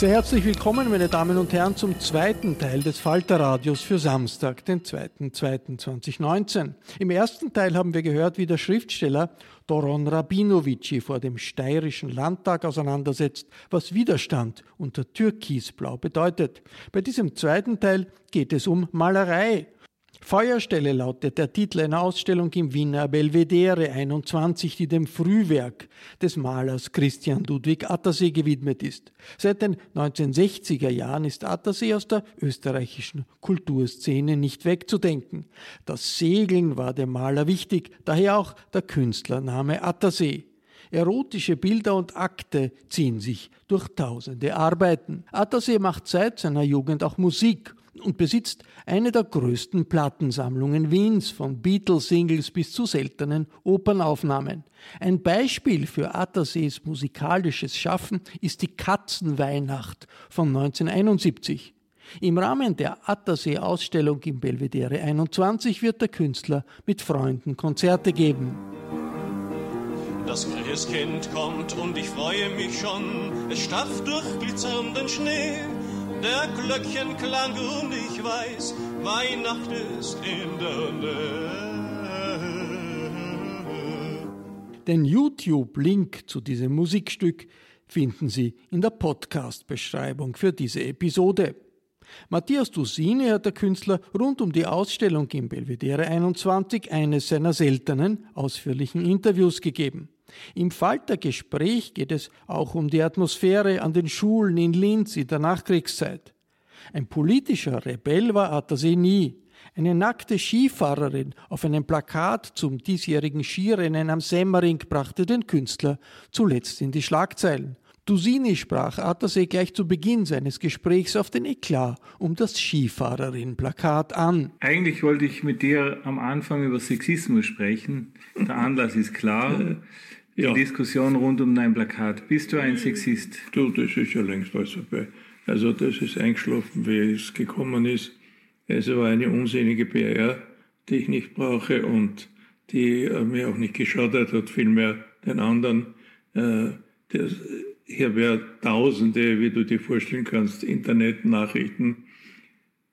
Sehr herzlich willkommen, meine Damen und Herren, zum zweiten Teil des Falterradios für Samstag, den 2.2.2019. Im ersten Teil haben wir gehört, wie der Schriftsteller Doron Rabinovici vor dem steirischen Landtag auseinandersetzt, was Widerstand unter Türkisblau bedeutet. Bei diesem zweiten Teil geht es um Malerei Feuerstelle lautet der Titel einer Ausstellung im Wiener Belvedere 21, die dem Frühwerk des Malers Christian Ludwig Attersee gewidmet ist. Seit den 1960er Jahren ist Attersee aus der österreichischen Kulturszene nicht wegzudenken. Das Segeln war dem Maler wichtig, daher auch der Künstlername Attersee. Erotische Bilder und Akte ziehen sich durch tausende Arbeiten. Attersee macht seit seiner Jugend auch Musik und besitzt eine der größten Plattensammlungen Wiens, von Beatles-Singles bis zu seltenen Opernaufnahmen. Ein Beispiel für Attersees musikalisches Schaffen ist die Katzenweihnacht von 1971. Im Rahmen der Attersee-Ausstellung im Belvedere 21 wird der Künstler mit Freunden Konzerte geben. Das Christkind kommt und ich freue mich schon. Es stapft durch glitzernden Schnee. Der Glöckchen klang und ich weiß, Weihnacht ist in der Nähe. Den YouTube-Link zu diesem Musikstück finden Sie in der Podcast-Beschreibung für diese Episode. Matthias Dusini hat der Künstler rund um die Ausstellung im Belvedere 21 eines seiner seltenen, ausführlichen Interviews gegeben. Im Faltergespräch geht es auch um die Atmosphäre an den Schulen in Linz in der Nachkriegszeit. Ein politischer Rebell war Attersee nie. Eine nackte Skifahrerin auf einem Plakat zum diesjährigen Skirennen am Semmering brachte den Künstler zuletzt in die Schlagzeilen. Dusini sprach Attersee gleich zu Beginn seines Gesprächs auf den Eklat um das Skifahrerin-Plakat an. Eigentlich wollte ich mit dir am Anfang über Sexismus sprechen. Der Anlass ist klar. Die Ja. Diskussion rund um dein Plakat. Bist du ein Sexist? Du, das ist ja längst alles vorbei. Also das ist eingeschlafen, wie es gekommen ist. Es war eine unsinnige PR, die ich nicht brauche und die äh, mir auch nicht geschadet hat, vielmehr den anderen. Äh, das, habe ja tausende, wie du dir vorstellen kannst, Internetnachrichten.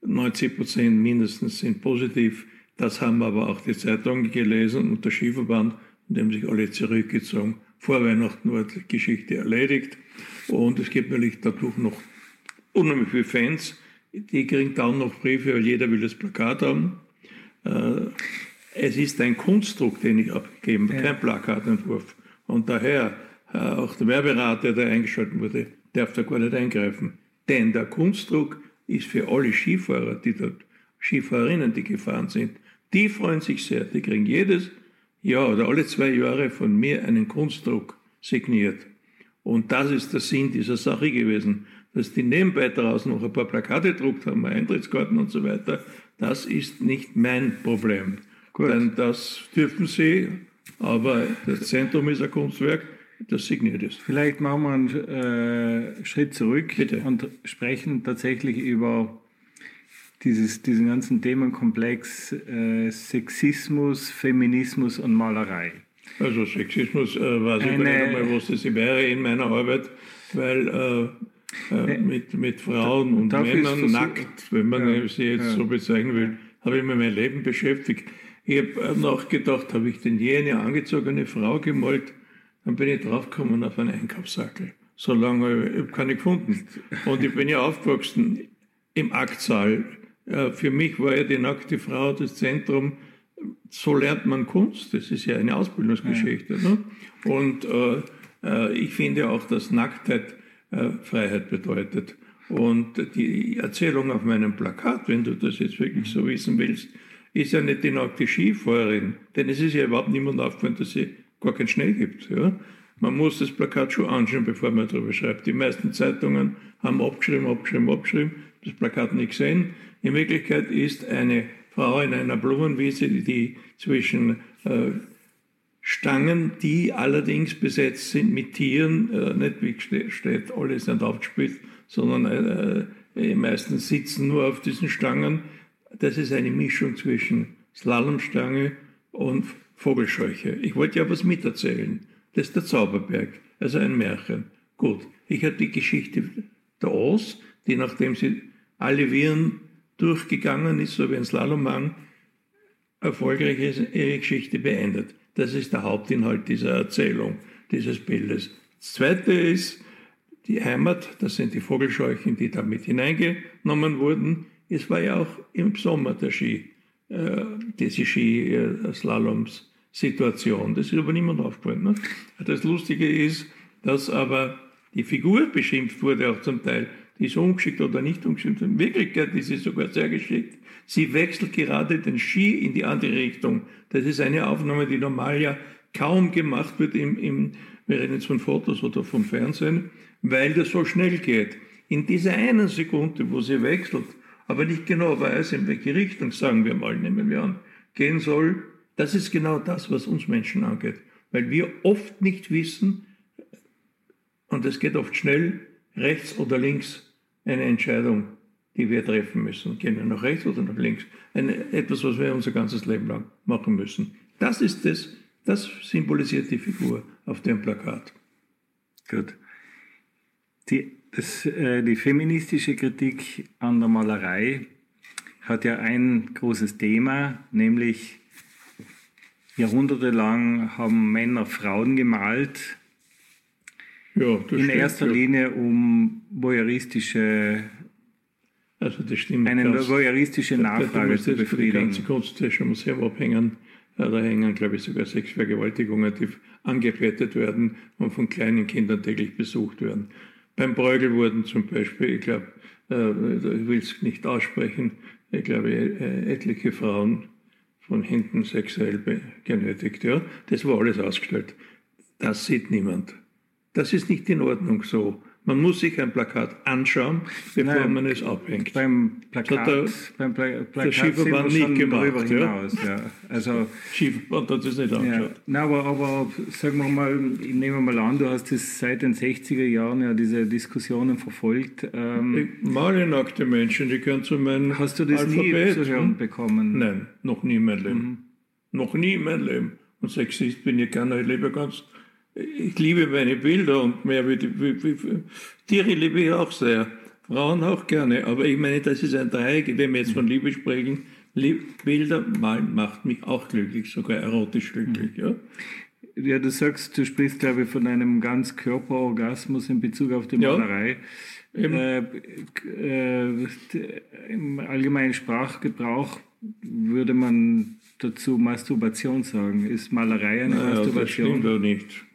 90 Prozent mindestens sind positiv. Das haben aber auch die Zeitungen gelesen und der Skiverband und haben sich alle zurückgezogen. Vor Weihnachten war die Geschichte erledigt. Und es gibt natürlich dadurch noch unheimlich viele Fans. Die kriegen dann noch Briefe, weil jeder will das Plakat haben. Äh, Es ist ein Kunstdruck, den ich abgegeben habe, kein Plakatentwurf. Und daher, äh, auch der Werberater, der eingeschaltet wurde, darf da gar nicht eingreifen. Denn der Kunstdruck ist für alle Skifahrer, die dort, Skifahrerinnen, die gefahren sind, die freuen sich sehr. Die kriegen jedes Jahr oder alle zwei Jahre von mir einen Kunstdruck signiert. Und das ist der Sinn dieser Sache gewesen. Dass die nebenbei draußen noch ein paar Plakate gedruckt haben, Eintrittskarten und so weiter, das ist nicht mein Problem. Denn das dürfen sie, aber das Zentrum ist ein Kunstwerk, das signiert ist. Vielleicht machen wir einen äh, Schritt zurück Bitte. und sprechen tatsächlich über dieses, diesen ganzen Themenkomplex äh, Sexismus, Feminismus und Malerei. Also Sexismus äh, weiß ich gar nicht Eine- einmal, was das wäre in meiner Arbeit, weil äh, äh, mit, mit Frauen und ich Männern nackt, wenn man Ja, sie jetzt ja. so bezeichnen will, habe ich mir mein Leben beschäftigt. Ich habe nachgedacht, habe ich denn je eine angezogene Frau gemalt? Dann bin ich draufgekommen auf einen Einkaufssackel. So lange ich habe keine gefunden. Und ich bin ja aufgewachsen im Aktsaal. Äh, Für mich war ja die nackte Frau das Zentrum. So lernt man Kunst. Das ist ja eine Ausbildungsgeschichte. Ne? Und äh, äh, ich finde auch, dass Nacktheit äh, Freiheit bedeutet. Und die Erzählung auf meinem Plakat, wenn du das jetzt wirklich so wissen willst, ist ja nicht die nackte Skifahrerin, denn es ist ja überhaupt niemand aufgefallen, dass es gar keinen Schnee gibt. Ja? Man muss das Plakat schon anschauen, bevor man darüber schreibt. Die meisten Zeitungen haben abgeschrieben, abgeschrieben, abgeschrieben, das Plakat nicht gesehen. In Wirklichkeit ist eine Frau in einer Blumenwiese, die zwischen äh, Stangen, die allerdings besetzt sind mit Tieren, äh, nicht wie steht, alles sind aufgespielt, sondern äh, die meisten sitzen nur auf diesen Stangen. Das ist eine Mischung zwischen Slalomstange und Vogelscheuche. Ich wollte ja was miterzählen. Das ist der Zauberberg, also ein Märchen. Gut, ich habe die Geschichte der Oz, die nachdem sie alle Viren durchgegangen ist, so wie ein Slalommann, erfolgreich ihre Geschichte beendet. Das ist der Hauptinhalt dieser Erzählung, dieses Bildes. Das zweite ist die Heimat, das sind die Vogelscheuchen, die damit hineingenommen wurden. Es war ja auch im Sommer der Ski, äh, diese Ski-Slaloms-Situation. Das ist aber niemand aufgefallen. Ne? Das Lustige ist, dass aber die Figur beschimpft wurde auch zum Teil. Die ist ungeschickt oder nicht ungeschickt. In Wirklichkeit ist sie sogar sehr geschickt. Sie wechselt gerade den Ski in die andere Richtung. Das ist eine Aufnahme, die normal ja kaum gemacht wird, im, im, wir reden jetzt von Fotos oder vom Fernsehen, weil das so schnell geht. In dieser einen Sekunde, wo sie wechselt, aber nicht genau weiß, in welche Richtung, sagen wir mal, nehmen wir an, gehen soll, das ist genau das, was uns Menschen angeht. Weil wir oft nicht wissen, und es geht oft schnell, rechts oder links eine Entscheidung die wir treffen müssen. Gehen wir nach rechts oder nach links? Eine, etwas, was wir unser ganzes Leben lang machen müssen. Das ist es, das symbolisiert die Figur auf dem Plakat. Gut. Die, das, äh, die feministische Kritik an der Malerei hat ja ein großes Thema, nämlich jahrhundertelang haben Männer Frauen gemalt. Ja, in stimmt, erster ja. Linie, um voyeuristische also das stimmt. Eine ganz, voyeuristische Nachfrage da, zu befriedigen. Die ganze Kunst ist schon sehr abhängen. Da hängen, glaube ich, sogar sechs Vergewaltigungen, die angebettet werden und von kleinen Kindern täglich besucht werden. Beim Bräugel wurden zum Beispiel, ich glaube, äh, ich will es nicht aussprechen, ich glaube, äh, etliche Frauen von hinten sexuell genötigt. Ja? Das war alles ausgestellt. Das sieht niemand. Das ist nicht in Ordnung so. Man muss sich ein Plakat anschauen, bevor Nein, man es abhängt. Beim Plakat, der, beim Pla Plakat der Schieferband nicht gemacht. Hinaus, ja. ja. Also, Schieferband hat es nicht angeschaut. Ja. Nein, aber, aber sagen wir mal, ich nehme mal an, du hast das seit den 60er Jahren ja diese Diskussionen verfolgt. Ähm, male nackte Menschen, die gehören zu meinem Hast du das Alphabet. nie zu hören hm? bekommen? Nein, noch nie in meinem Leben. Mhm. Noch nie in meinem Leben. Und Sexist bin ich keiner, ich lebe ganz ich liebe meine Bilder und mehr wie, wie, wie, Tiere liebe ich auch sehr. Frauen auch gerne. Aber ich meine, das ist ein Dreieck, wenn wir jetzt von Liebe sprechen. Bilder malen macht mich auch glücklich, sogar erotisch glücklich. Ja. Ja, du sagst, du sprichst, glaube ich, von einem ganz Körperorgasmus in Bezug auf die Malerei. Ja, äh, äh, Im allgemeinen Sprachgebrauch würde man dazu Masturbation sagen. Ist Malerei eine naja, Masturbation? Das stimmt doch nicht.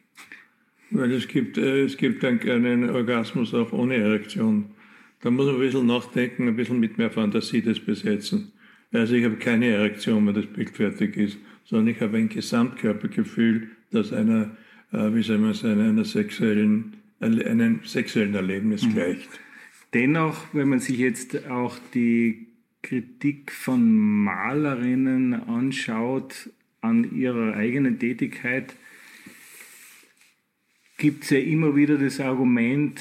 Weil es gibt, äh, es gibt einen Orgasmus auch ohne Erektion. Da muss man ein bisschen nachdenken, ein bisschen mit mehr Fantasie das besetzen. Also ich habe keine Erektion, wenn das Bild fertig ist, sondern ich habe ein Gesamtkörpergefühl, das einer, äh, wie soll man sagen, einer sexuellen, einem sexuellen Erlebnis mhm. gleicht. Dennoch, wenn man sich jetzt auch die Kritik von Malerinnen anschaut an ihrer eigenen Tätigkeit, gibt es ja immer wieder das Argument,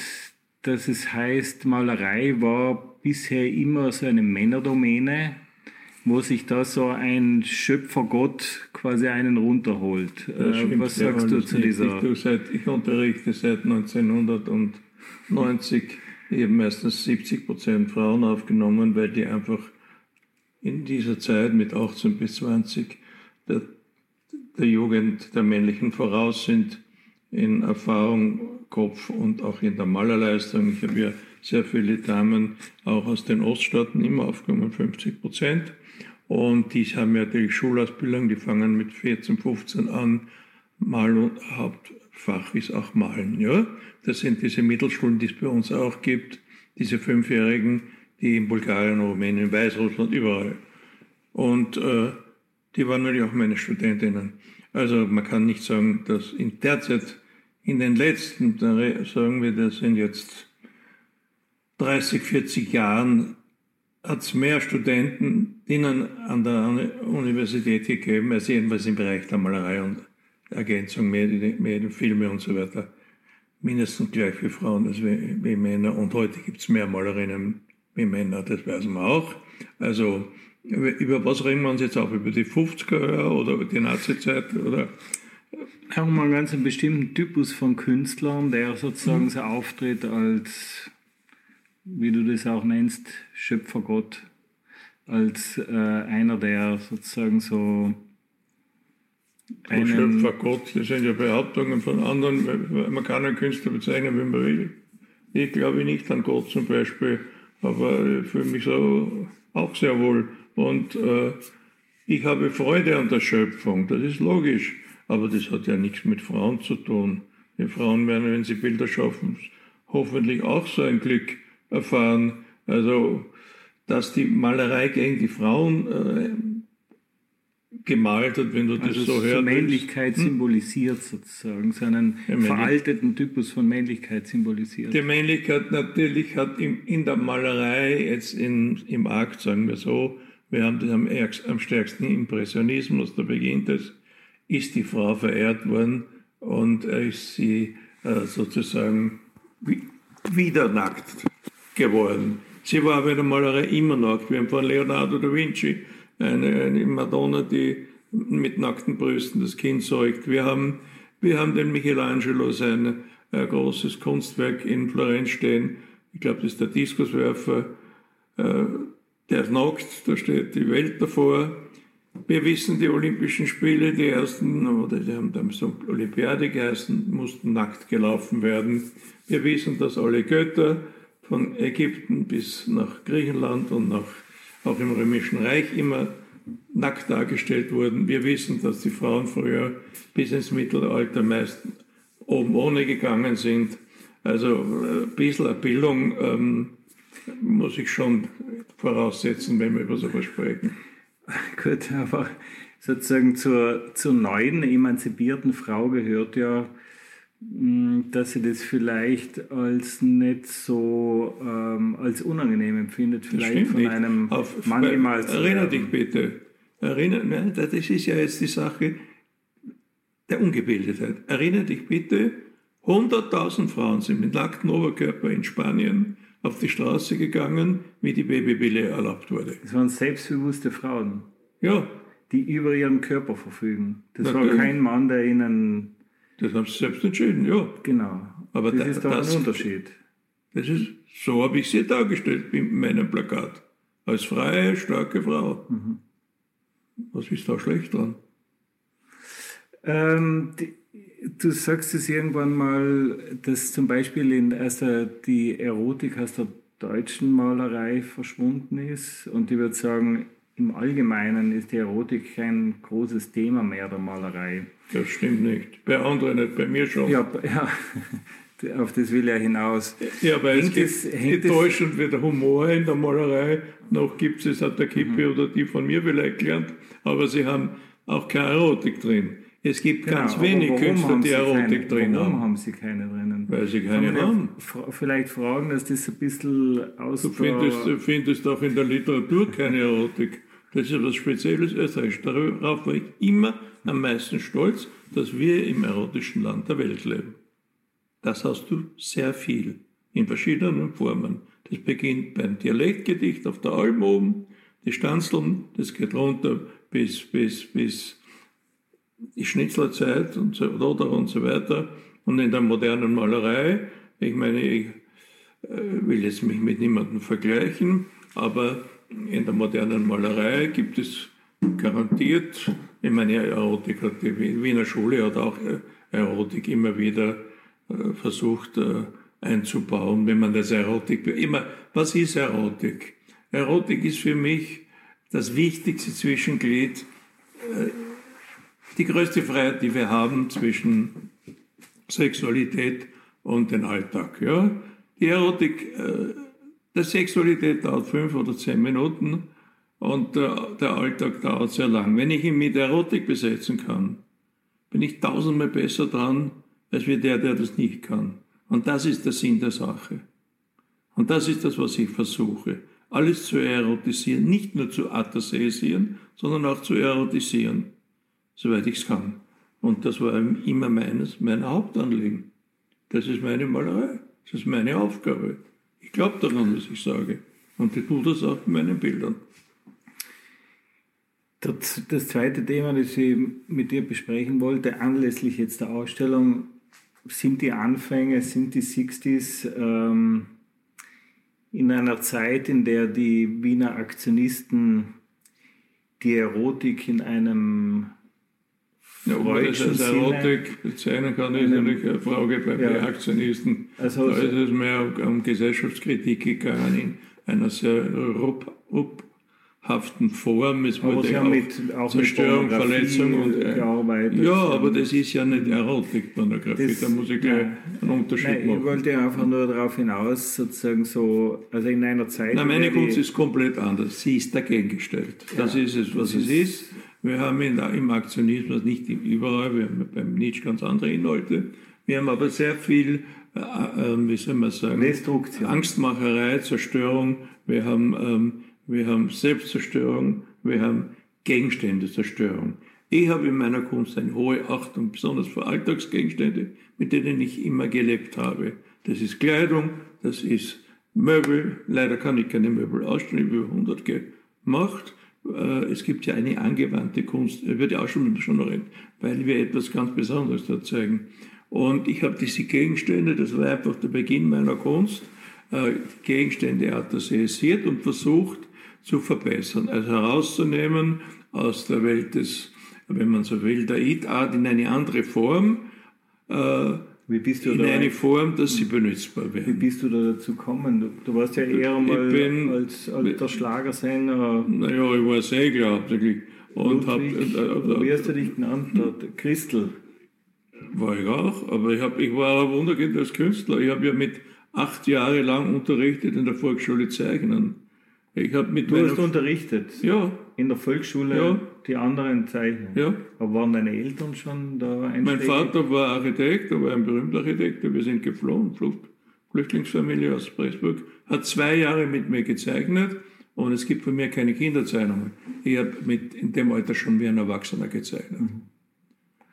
dass es heißt, Malerei war bisher immer so eine Männerdomäne, wo sich da so ein Schöpfergott quasi einen runterholt. Äh, was sagst du zu dieser? Ich, seit, ich unterrichte seit 1990 eben meistens 70 Prozent Frauen aufgenommen, weil die einfach in dieser Zeit mit 18 bis 20 der, der Jugend der männlichen voraus sind in Erfahrung, Kopf und auch in der Malerleistung. Ich habe ja sehr viele Damen auch aus den Oststaaten immer aufgenommen, 50 Prozent. Und die haben ja die Schulausbildung, die fangen mit 14, 15 an. Mal und Hauptfach ist auch Malen. Ja? Das sind diese Mittelschulen, die es bei uns auch gibt. diese Fünfjährigen, die in Bulgarien, Rumänien, Weißrussland, überall. Und äh, die waren natürlich auch meine Studentinnen. Also man kann nicht sagen, dass in der Zeit, in den letzten, sagen wir, das sind jetzt 30, 40 Jahren, hat es mehr Studentinnen an der Universität gegeben, als jedenfalls im Bereich der Malerei und Ergänzung, Medien, Filme und so weiter. Mindestens gleich wie Frauen als wie, wie Männer. Und heute gibt es mehr Malerinnen wie Männer, das weiß man auch. Also über was reden wir uns jetzt auch? Über die 50er Jahre oder über die Nazi-Zeit? Oder? Wir einen ganz bestimmten Typus von Künstlern, der sozusagen mhm. so auftritt als, wie du das auch nennst, Schöpfergott, als äh, einer, der sozusagen so einen Schöpfergott, das sind ja Behauptungen von anderen, man kann einen Künstler bezeichnen, wie man will. Ich glaube nicht an Gott zum Beispiel, aber ich fühle mich so auch sehr wohl. Und äh, ich habe Freude an der Schöpfung, das ist logisch. Aber das hat ja nichts mit Frauen zu tun. Die Frauen werden, wenn sie Bilder schaffen, hoffentlich auch so ein Glück erfahren. Also, dass die Malerei gegen die Frauen äh, gemalt hat, wenn du das also so hörst. Männlichkeit hm? symbolisiert sozusagen, so einen veralteten Typus von Männlichkeit symbolisiert. Die Männlichkeit natürlich hat in, in der Malerei, jetzt in, im Akt, sagen wir so, wir haben das am, am stärksten Impressionismus, da beginnt es, ist die Frau verehrt worden und ist sie äh, sozusagen wieder nackt geworden. Sie war bei der Malerei immer nackt. Wir haben von Leonardo da Vinci eine, eine Madonna, die mit nackten Brüsten das Kind säugt. Wir haben, wir haben den Michelangelo, sein äh, großes Kunstwerk in Florenz stehen. Ich glaube, das ist der Diskuswerfer. Äh, der nackt, da steht die Welt davor. Wir wissen, die Olympischen Spiele, die ersten, oder die haben damals Olympiade geheißen, mussten nackt gelaufen werden. Wir wissen, dass alle Götter von Ägypten bis nach Griechenland und nach, auch im Römischen Reich immer nackt dargestellt wurden. Wir wissen, dass die Frauen früher bis ins Mittelalter meist oben ohne gegangen sind. Also ein bisschen Bildung ähm, muss ich schon voraussetzen, wenn wir über sowas sprechen. Gut, aber sozusagen zur, zur neuen emanzipierten Frau gehört ja, hm, dass sie das vielleicht als nicht so ähm, als unangenehm empfindet, vielleicht von nicht. einem Auf, Mann gemalt zu Erinner dich bitte. Erinner, nein, das ist ja jetzt die Sache der Ungebildetheit. Erinnere dich bitte, 100.000 Frauen sind mit nacktem Oberkörper in Spanien auf die Straße gegangen, wie die Babypille erlaubt wurde. Das waren selbstbewusste Frauen. Ja. Die über ihren Körper verfügen. Das Natürlich. war kein Mann, der ihnen. Das haben sie selbst entschieden, ja. Genau. Aber das da, ist doch das, ein Unterschied. Das ist, so habe ich sie dargestellt in meinem Plakat. Als freie, starke Frau. Mhm. Was ist da schlecht dran? Ähm, die, Du sagst es irgendwann mal, dass zum Beispiel in erster die Erotik aus der deutschen Malerei verschwunden ist. Und ich würde sagen, im Allgemeinen ist die Erotik kein großes Thema mehr der Malerei. Das stimmt nicht. Bei anderen nicht, bei mir schon. Ja, ja auf das will er hinaus. Ja, weil hängt es geht enttäuschend wie der Humor in der Malerei. Noch gibt es, hat der Kippe mhm. oder die von mir vielleicht gelernt, aber sie haben auch keine Erotik drin. Es gibt genau, ganz wenig Künstler, die Erotik drin warum haben. haben sie keine drinnen? Weil sie keine haben. Vielleicht fragen, dass das ein bisschen aus du findest, du findest auch in der Literatur keine Erotik. Das ist etwas Spezielles Österreich. Darauf war ich immer am meisten stolz, dass wir im erotischen Land der Welt leben. Das hast du sehr viel, in verschiedenen Formen. Das beginnt beim Dialektgedicht auf der Alm oben, die Stanzeln, das geht runter bis, bis, bis die Schnitzlerzeit und so, oder und so weiter. Und in der modernen Malerei, ich meine, ich äh, will jetzt mich mit niemandem vergleichen, aber in der modernen Malerei gibt es garantiert, ich meine, Erotik hat die Wiener Schule hat auch äh, Erotik immer wieder äh, versucht einzubauen, wenn man das Erotik, immer, was ist Erotik? Erotik ist für mich das wichtigste Zwischenglied die größte Freiheit, die wir haben zwischen Sexualität und den Alltag. Ja? Die Erotik, äh, Der Sexualität dauert fünf oder zehn Minuten und der, der Alltag dauert sehr lang. Wenn ich ihn mit Erotik besetzen kann, bin ich tausendmal besser dran, als wie der, der das nicht kann. Und das ist der Sinn der Sache. Und das ist das, was ich versuche. Alles zu erotisieren, nicht nur zu athasesieren, sondern auch zu erotisieren, soweit ich es kann. Und das war immer meines, mein Hauptanliegen. Das ist meine Malerei. Das ist meine Aufgabe. Ich glaube daran, was ich sage. Und ich tue das auch in meinen Bildern. Das, das zweite Thema, das ich mit dir besprechen wollte, anlässlich jetzt der Ausstellung, sind die Anfänge, sind die 60s ähm, in einer Zeit, in der die Wiener Aktionisten die Erotik in einem ja, ob man das als Erotik bezeichnen kann, ist natürlich eine Frage bei ja. Aktionisten. Also, da ist es mehr um Gesellschaftskritik gegangen in einer sehr rupp, haften Form. Es wurde auch, mit, auch Zerstörung, Verletzung und äh, gearbeitet. Ja, aber das ist ja nicht Erotik, Pornografie. da muss ich gleich einen Unterschied nein, machen. Ich wollte einfach nur darauf hinaus, sozusagen so, also in einer Zeit. Nein, meine Kunst ist komplett anders. Sie ist dagegen gestellt. Das ja, ist es, was es ist. Wir haben in, im Aktionismus nicht überall, wir haben beim Nietzsche ganz andere Inhalte. Wir haben aber sehr viel, äh, äh, wie soll man sagen, Destruktion. Angstmacherei, Zerstörung. Wir haben ähm, wir haben Selbstzerstörung, wir haben Gegenständezerstörung. Ich habe in meiner Kunst eine hohe Achtung, besonders für Alltagsgegenstände, mit denen ich immer gelebt habe. Das ist Kleidung, das ist Möbel. Leider kann ich keine Möbel ausstellen, über 100 gemacht. Äh, es gibt ja eine angewandte Kunst, wird ja auch schon, schon reden, weil wir etwas ganz Besonderes da zeigen. Und ich habe diese Gegenstände, das war einfach der Beginn meiner Kunst, äh, Gegenstände atosiert und versucht, zu verbessern, also herauszunehmen aus der Welt des, wenn man so will, der It-Art in eine andere Form, äh, in da, eine Form, dass sie benutzbar werden. Wie bist du da dazu gekommen? Du, du warst ja eher mal bin, als alter Schlagersänger. Naja, ich war Segler hauptsächlich. Und hab, äh, äh, wie hast du dich genannt? Christel. War ich auch, aber ich, hab, ich war ein Wunderkind als Künstler. Ich habe ja mit acht Jahre lang unterrichtet in der Volksschule Zeichnen. Ich habe mit Du hast unterrichtet? Ja. In der Volksschule ja. die anderen Zeichnen? Ja. Aber waren deine Eltern schon da einsteigen? Mein Vater war Architekt, er war ein berühmter Architekt. Wir sind geflohen, Flüchtlingsfamilie aus Pressburg. Hat zwei Jahre mit mir gezeichnet und es gibt von mir keine Kinderzeichnungen. Ich habe in dem Alter schon wie ein Erwachsener gezeichnet. Mhm.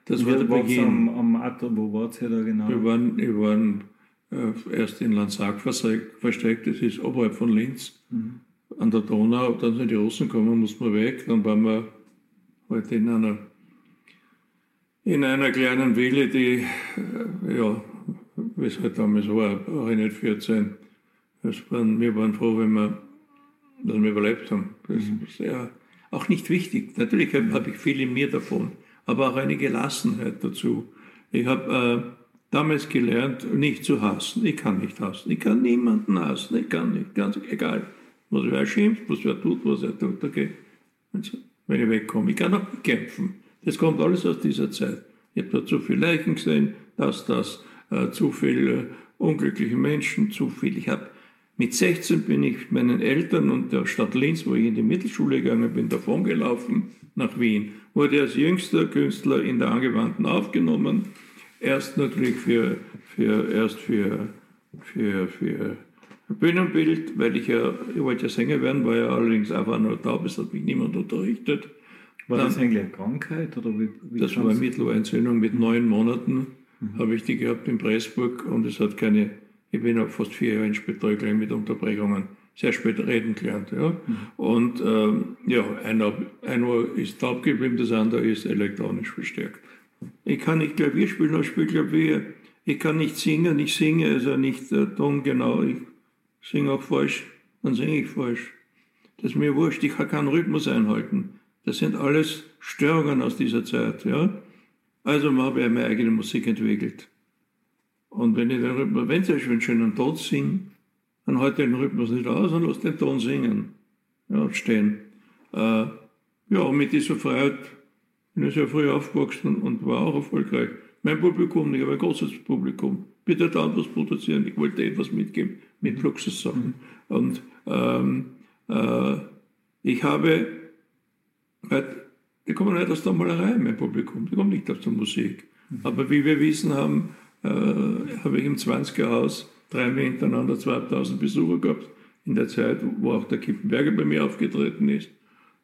Das war der Beginn. Am, am Atter, wo wart ihr da genau? Wir waren, wir waren äh, erst in Landsag versteckt, das ist oberhalb von Linz. Mhm an der Donau, dann sind die Russen gekommen, mussten wir weg, dann waren wir heute in einer, in einer kleinen Villa, die, äh, ja, wie es halt damals war, auch nicht 14. Das waren, wir waren froh, wenn wir, dass wir überlebt haben. Das ist ja auch nicht wichtig. Natürlich habe hab ich viel in mir davon, aber auch eine Gelassenheit dazu. Ich habe äh, damals gelernt, nicht zu hassen. Ich kann nicht hassen. Ich kann niemanden hassen. Ich kann nicht, ganz egal was wer schimpft, was wer tut, was er tut, okay. Wenn ich wegkomme. Ich kann auch kämpfen. Das kommt alles aus dieser Zeit. Ich habe da zu viele Leichen gesehen, das, das, äh, zu viele äh, unglückliche Menschen, zu viel. Ich habe mit 16 bin ich meinen Eltern und der Stadt Linz, wo ich in die Mittelschule gegangen bin, davongelaufen nach Wien. Wurde als jüngster Künstler in der Angewandten aufgenommen. Erst natürlich für, für, erst für, für, für Bühnenbild, weil ich ja, ich wollte ja Sänger werden, war ja allerdings einfach nur taub, es hat mich niemand unterrichtet. War Dann, das eigentlich eine Krankheit? Oder wie, wie das war eine Mittelohrentzündung mit neun Monaten, mhm. habe ich die gehabt in Pressburg und es hat keine, ich bin auch fast vier Jahre in Spital gegangen mit Unterbrechungen, sehr spät reden gelernt. Ja. Mhm. Und ähm, ja, einer, ein Ohr ist taub geblieben, das andere ist elektronisch verstärkt. Ich kann nicht Klavier spielen, aber ich spiele Klavier. Ich kann nicht singen, ich singe also nicht äh, tongenau. Ich singe auch falsch, dann singe ich falsch. Das ist mir wurscht, ich kann keinen Rhythmus einhalten. Das sind alles Störungen aus dieser Zeit. Ja? Also habe ich meine eigene Musik entwickelt. Und wenn ich den Rhythmus, wenn ich einen schönen Ton singe, dann halte ich den Rhythmus nicht aus und lasse den Ton singen. Ja, stehen. Äh, ja, mit dieser Freiheit bin ich sehr früh aufgewachsen und war auch erfolgreich. Mein Publikum, ich habe ein großes Publikum bitte da was produzieren, ich wollte etwas mitgeben mit Luxussachen. Mhm. Und ähm, äh, ich habe, die kommen nicht aus der Malerei, mein Publikum, die kommen nicht aus der Musik. Mhm. Aber wie wir wissen haben, äh, habe ich im 20er Haus dreimal hintereinander 2000 Besucher gehabt, in der Zeit, wo auch der Kippenberger bei mir aufgetreten ist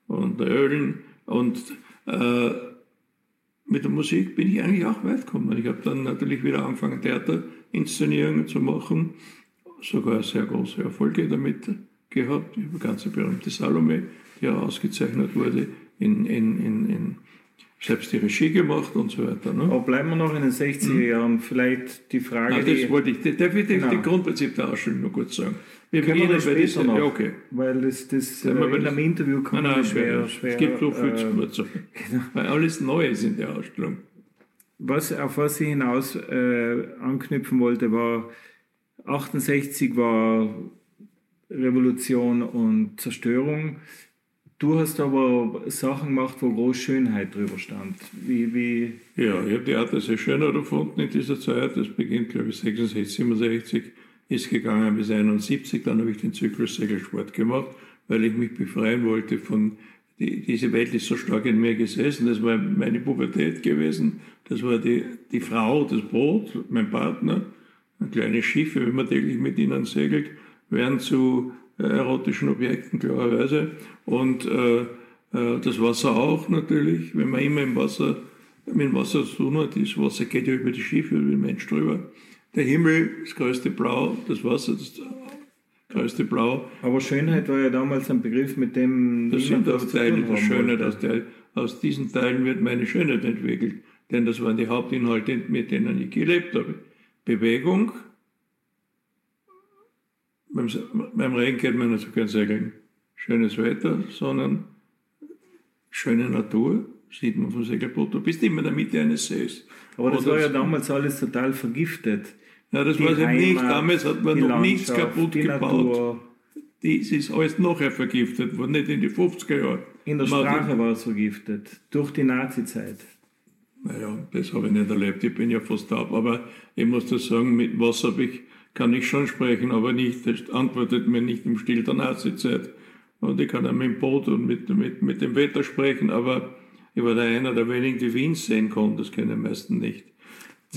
und der Ölen. Und äh, mit der Musik bin ich eigentlich auch weit gekommen. Ich habe dann natürlich wieder angefangen, Theaterinszenierungen zu machen, sogar sehr große Erfolge damit gehabt. Die ganze berühmte Salome, die ja ausgezeichnet wurde in, in, in, in selbst die Regie gemacht und so weiter. Ne? Aber bleiben wir noch in den 60er hm. Jahren. Vielleicht die Frage. Nein, das wollte ich, ich genau. die Grundprinzip der Ausstellung noch kurz sagen? Wir Können wir bei dieser, noch, ja, okay. Weil das, das äh, in einem Interview kann nein, nein, schwer, schwer. Es gibt so viel äh, zu sagen. Genau. Weil alles neu ist in der Ausstellung. Was, auf was ich hinaus äh, anknüpfen wollte, war 68 war Revolution und Zerstörung. Du hast aber Sachen gemacht, wo groß Schönheit drüber stand. Wie, wie ja, ich habe Theater sehr schön erfunden in dieser Zeit. Das beginnt, glaube ich, 66, 67, ist gegangen bis 71. Dann habe ich den Zyklus Segelsport gemacht, weil ich mich befreien wollte von, die, diese Welt ist so stark in mir gesessen. Das war meine Pubertät gewesen. Das war die, die Frau, das Boot, mein Partner. Kleine Schiffe, wenn man täglich mit ihnen segelt, werden zu äh, erotischen Objekten, klarerweise. Und äh, äh, das Wasser auch natürlich, wenn man immer im Wasser, mit dem Wasser zu tun hat, das Wasser geht ja über die Schiffe, über den Mensch drüber. Der Himmel, das größte Blau, das Wasser, das größte Blau. Aber Schönheit war ja damals ein Begriff, mit dem. Das sind auch Teile der Schönheit. Aus, der, aus diesen Teilen wird meine Schönheit entwickelt. Denn das waren die Hauptinhalte, mit denen ich gelebt habe. Bewegung, beim, beim Regen geht man nicht so gern segeln. Schönes Wetter, sondern schöne Natur, sieht man vom Segelboot. Du bist immer in der Mitte eines Sees. Aber das Oder war ja damals alles total vergiftet. Ja, das war es eben nicht. Damals hat man noch nichts kaputt gebaut. Natur. Das ist alles nachher vergiftet worden, nicht in die 50er Jahren. In der Sprache war es vergiftet, durch die Nazi-Zeit. Naja, das habe ich nicht erlebt. Ich bin ja fast taub. Aber ich muss das sagen, mit was habe ich kann ich schon sprechen, aber nicht, das antwortet mir nicht im Stil der Nazi-Zeit. Und ich kann auch mit dem Boot und mit, mit, mit dem Wetter sprechen, aber ich war da einer der wenigen, die Wind sehen konnten, das kennen die meisten nicht.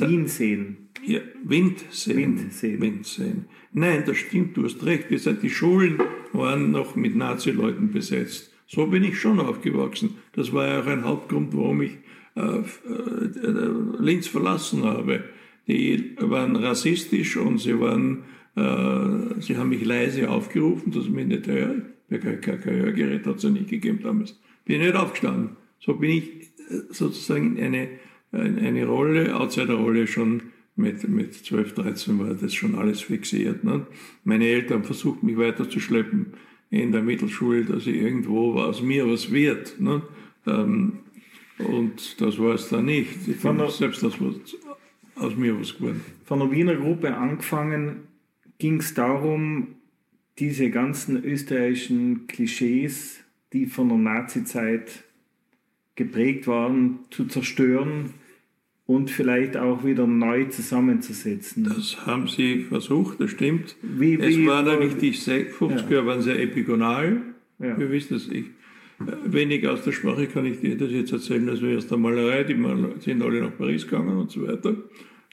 Wien sehen? Ja, Wind sehen. Wind sehen. Wind sehen. Nein, das stimmt, du hast recht. Wir sind, die Schulen waren noch mit Nazi-Leuten besetzt. So bin ich schon aufgewachsen. Das war ja auch ein Hauptgrund, warum ich äh, äh, Linz verlassen habe die waren rassistisch und sie waren, äh, sie haben mich leise aufgerufen, dass ich mich nicht höre. Kein, kein Hörgerät hat es ja nicht gegeben damals. Bin nicht aufgestanden. So bin ich sozusagen eine, eine Rolle, Outsider-Rolle schon mit, mit 12, 13 war das schon alles fixiert. Ne? Meine Eltern versuchten mich weiterzuschleppen in der Mittelschule, dass ich irgendwo aus mir was wird. Ne? Ähm, und das war es dann nicht. Ich fand selbst das, was aus mir was geworden. Von der Wiener Gruppe angefangen ging es darum, diese ganzen österreichischen Klischees, die von der Nazizeit geprägt waren, zu zerstören und vielleicht auch wieder neu zusammenzusetzen. Das haben sie versucht, das stimmt. Wie, es wie, war nämlich die 50er ja. waren sehr epigonal. Ja. Wir wissen das. Ich, wenig aus der Sprache kann ich dir das jetzt erzählen, also aus der Malerei, die sind alle nach Paris gegangen und so weiter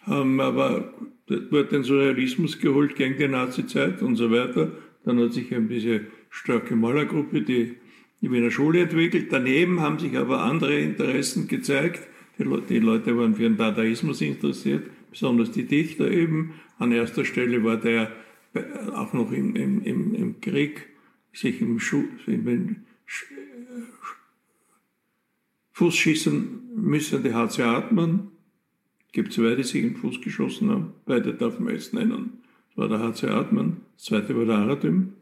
haben aber dort den Surrealismus geholt gegen die Nazi-Zeit und so weiter. Dann hat sich eben diese starke Malergruppe, die, die Wiener Schule entwickelt. Daneben haben sich aber andere Interessen gezeigt. Die, Leute, die Leute waren für den Dadaismus interessiert, besonders die Dichter eben. An erster Stelle war der auch noch im, im, im, im Krieg sich im Schu im Fuß schießen müssen, der H.C. Hartmann, gibt zwei, die sich in den Fuß geschossen haben. Beide darf man jetzt nennen. Das war der H.C. Hartmann, das zweite war der Aratym.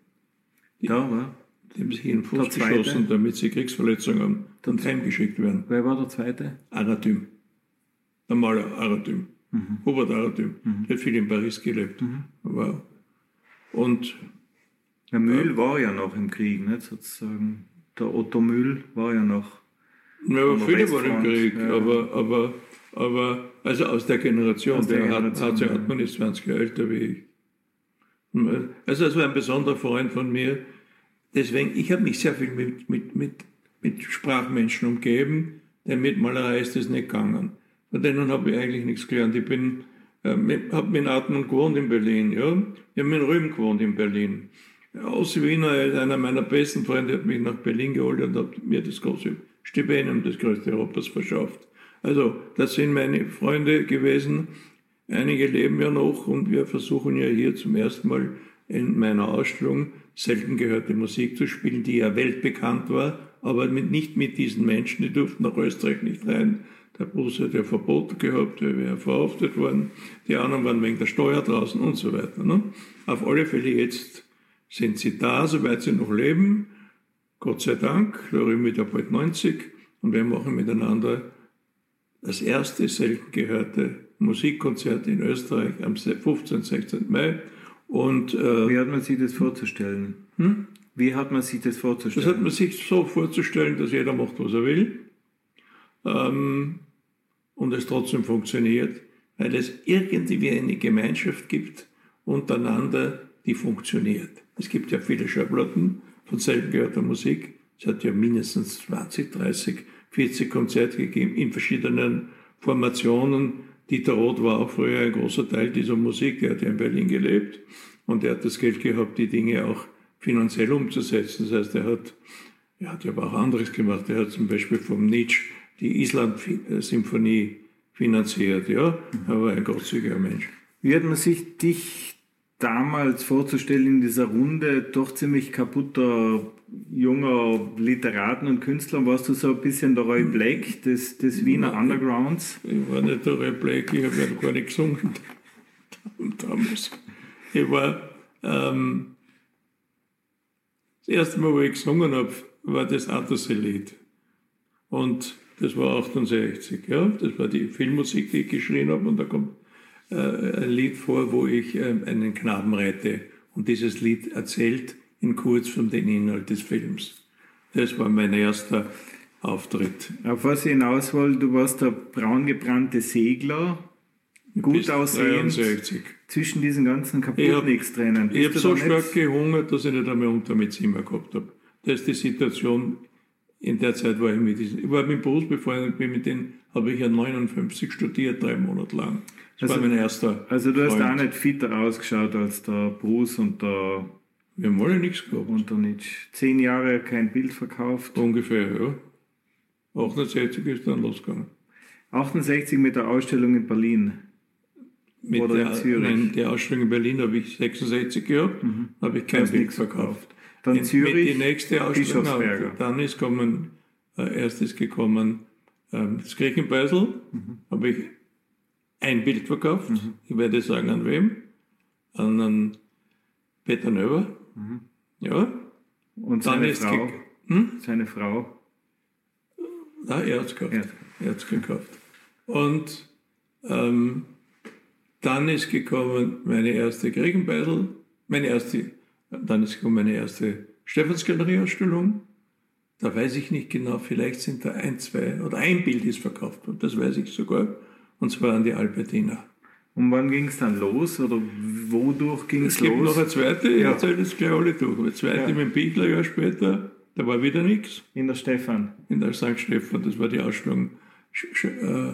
Die, ja, ja. Die haben sich in den Fuß geschossen, damit sie Kriegsverletzungen haben und heimgeschickt werden. Wer war der zweite? Aratym. Der Maler Aratym. Mhm. Hubert Aratym. Mhm. Der hat viel in Paris gelebt. Mhm. Wow. Und der Mühl äh, war ja noch im Krieg, nicht sozusagen. Der Otto Mühl war ja noch. Ja, viele waren im Krieg, ja. aber, aber Aber, also aus der Generation, aus der, der Generation, hat, hat, Hartmann ist 20 Jahre älter wie ich. Also das war ein besonderer Freund von mir. Deswegen, ich habe mich sehr viel mit, mit, mit, mit Sprachmenschen umgeben, denn mit Malerei ist das nicht gegangen. Von denen habe ich eigentlich nichts gelernt. Ich bin, äh, habe mit Atmen gewohnt in Berlin, ja. Ich habe mit Rühm gewohnt in Berlin. Aus Wiener, einer meiner besten Freunde hat mich nach Berlin geholt und hat mir das große Stipendium des größten Europas verschafft. Also, das sind meine Freunde gewesen. Einige leben ja noch und wir versuchen ja hier zum ersten Mal in meiner Ausstellung selten gehörte Musik zu spielen, die ja weltbekannt war, aber mit, nicht mit diesen Menschen, die durften nach Österreich nicht rein. Der Bruce hat ja Verbot gehabt, der wäre verhaftet worden, die anderen waren wegen der Steuer draußen und so weiter. Ne? Auf alle Fälle jetzt sind sie da, soweit sie noch leben. Gott sei Dank, da Rühm wird ja bald 90 und wir machen miteinander das erste selten gehörte Musikkonzert in Österreich am 15. 16. Mai. Und, äh, Wie hat man sich das vorzustellen? Hm? Wie hat man sich das vorzustellen? Das hat man sich so vorzustellen, dass jeder macht, was er will. Ähm, und es trotzdem funktioniert, weil es irgendwie eine Gemeinschaft gibt untereinander, die funktioniert. Es gibt ja viele Schallplatten von selten gehörter Musik. Es hat ja mindestens 20, 30, 40 Konzerte gegeben in verschiedenen Formationen. Dieter Roth war auch früher ein großer Teil dieser Musik. Er hat ja in Berlin gelebt und er hat das Geld gehabt, die Dinge auch finanziell umzusetzen. Das heißt, er hat, er hat ja auch anderes gemacht. Er hat zum Beispiel vom Nietzsche die Island-Symphonie finanziert. Ja, er war ein großzügiger Mensch. Wie hat man sich dich damals vorzustellen in dieser Runde doch ziemlich kaputter junger Literaten und Künstlern? Warst du so ein bisschen der Roy Black des, des Wiener Undergrounds? Ich war nicht der Roy Black, ich habe ja gar nicht gesungen damals. Ich war, ähm, das erste Mal, wo ich gesungen habe, war das Attersee-Lied. Und das war 68, ja. Das war die Filmmusik, die ich geschrien habe. Und da kommt äh, ein Lied vor, wo ich äh, einen Knaben rette. Und dieses Lied erzählt in kurz von den Inhalt des Films. Das war mein erster Auftritt. Auf was ich hinaus wollte, du warst der braungebrannte Segler, gut aussehend, 63. zwischen diesen ganzen Kaputniks-Tränen. Ich habe hab so stark gehungert, dass ich nicht einmal unter mit Zimmer gehabt habe. Das ist die Situation, in der Zeit war ich mit diesen, ich war mit Bruce befreundet, mit denen habe ich ja 59 studiert, drei Monate lang. Das also, war mein erster Also du hast Freund. auch nicht fitter ausgeschaut als der Bruce und der wir haben alle nichts gehabt. Und dann nicht zehn Jahre kein Bild verkauft. Ungefähr, ja. 68 ist dann losgegangen. 68 mit der Ausstellung in Berlin. Mit Oder der, in Zürich? Nein, die Ausstellung in Berlin habe ich 66 gehabt, mhm. habe ich kein Bild verkauft. Dann in, Zürich, mit die nächste Ausstellung, dann ist kommen, äh, erstes gekommen, ähm, das Kirchenbeisel, mhm. habe ich ein Bild verkauft. Mhm. Ich werde sagen, an wem. An einen Peter Nöber. Mhm. Ja. Und seine Frau? Hm? Seine Frau? Nein, er hat es gekauft. Er hat es gekauft. Und ähm, dann ist gekommen meine erste Kriegenbeidel, meine erste, dann ist gekommen meine erste Stephansgalerie-Ausstellung. Da weiß ich nicht genau, vielleicht sind da ein, zwei oder ein Bild ist verkauft worden, das weiß ich sogar, und zwar an die Albertina. Und wann ging es dann los oder wodurch ging es los? Es gibt noch eine zweite, ich ja. erzähle das gleich alle durch. Eine zweite ja. mit dem Bigler Jahr später, da war wieder nichts. In der Stefan. In der St. Stefan, das war die Ausstellung. Äh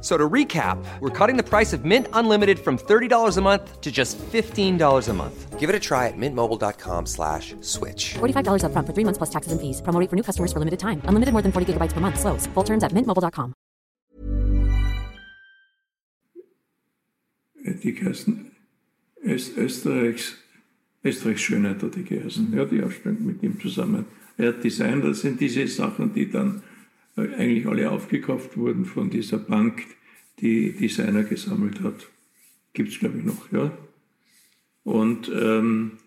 So to recap, we're cutting the price of Mint Unlimited from $30 a month to just $15 a month. Give it a try at mintmobile.com slash switch. $45 up front for three months plus taxes and fees. Promo for new customers for limited time. Unlimited more than 40 gigabytes per month. Slows. Full terms at mintmobile.com. Die geheißen Österreichs, Österreichs Schönheit hat die geheißen. Ja, die Ausstellung mit ihm zusammen. Er hat designt, das sind diese Sachen, die dann eigentlich alle aufgekauft wurden von dieser Bank, die Designer gesammelt hat. Gibt es, glaube ich, noch, ja. Und ähm,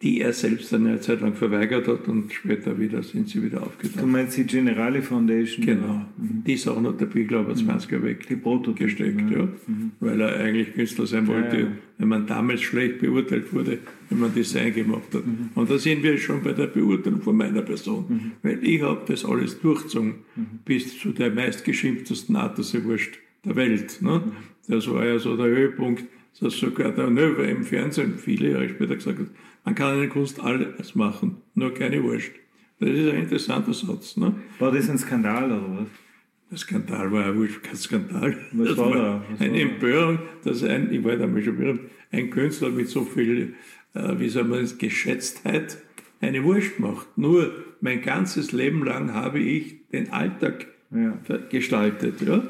die er selbst eine Zeit lang verweigert hat und später wieder sind sie wieder aufgetaucht. Du meinst die Generale Foundation? Genau. Mhm. Die ist auch noch der Bigler aber 20er weg die Proto gesteckt, ja. ja. Mhm. Weil er eigentlich Künstler sein wollte, ja, ja. wenn man damals schlecht beurteilt wurde, wenn man Design gemacht hat. Mhm. Und da sind wir schon bei der Beurteilung von meiner Person. Mhm. Weil ich habe das alles durchgezogen mhm. bis zu der meistgeschimpftesten Atterse-Wurst der Welt. Ne? Mhm. Das war ja so der Höhepunkt, dass sogar der Növer im Fernsehen viele Jahre später gesagt hat, man kann in der Kunst alles machen, nur keine Wurst. Das ist ein interessanter Satz. Ne? War das ein Skandal oder was? Der Skandal war ja kein Skandal. Was das war, war da? eine Empörung, dass ein, ich war damals schon berühmt, ein Künstler mit so viel, äh, wie soll man das, Geschätztheit eine Wurst macht. Nur mein ganzes Leben lang habe ich den Alltag ja. gestaltet. Ja?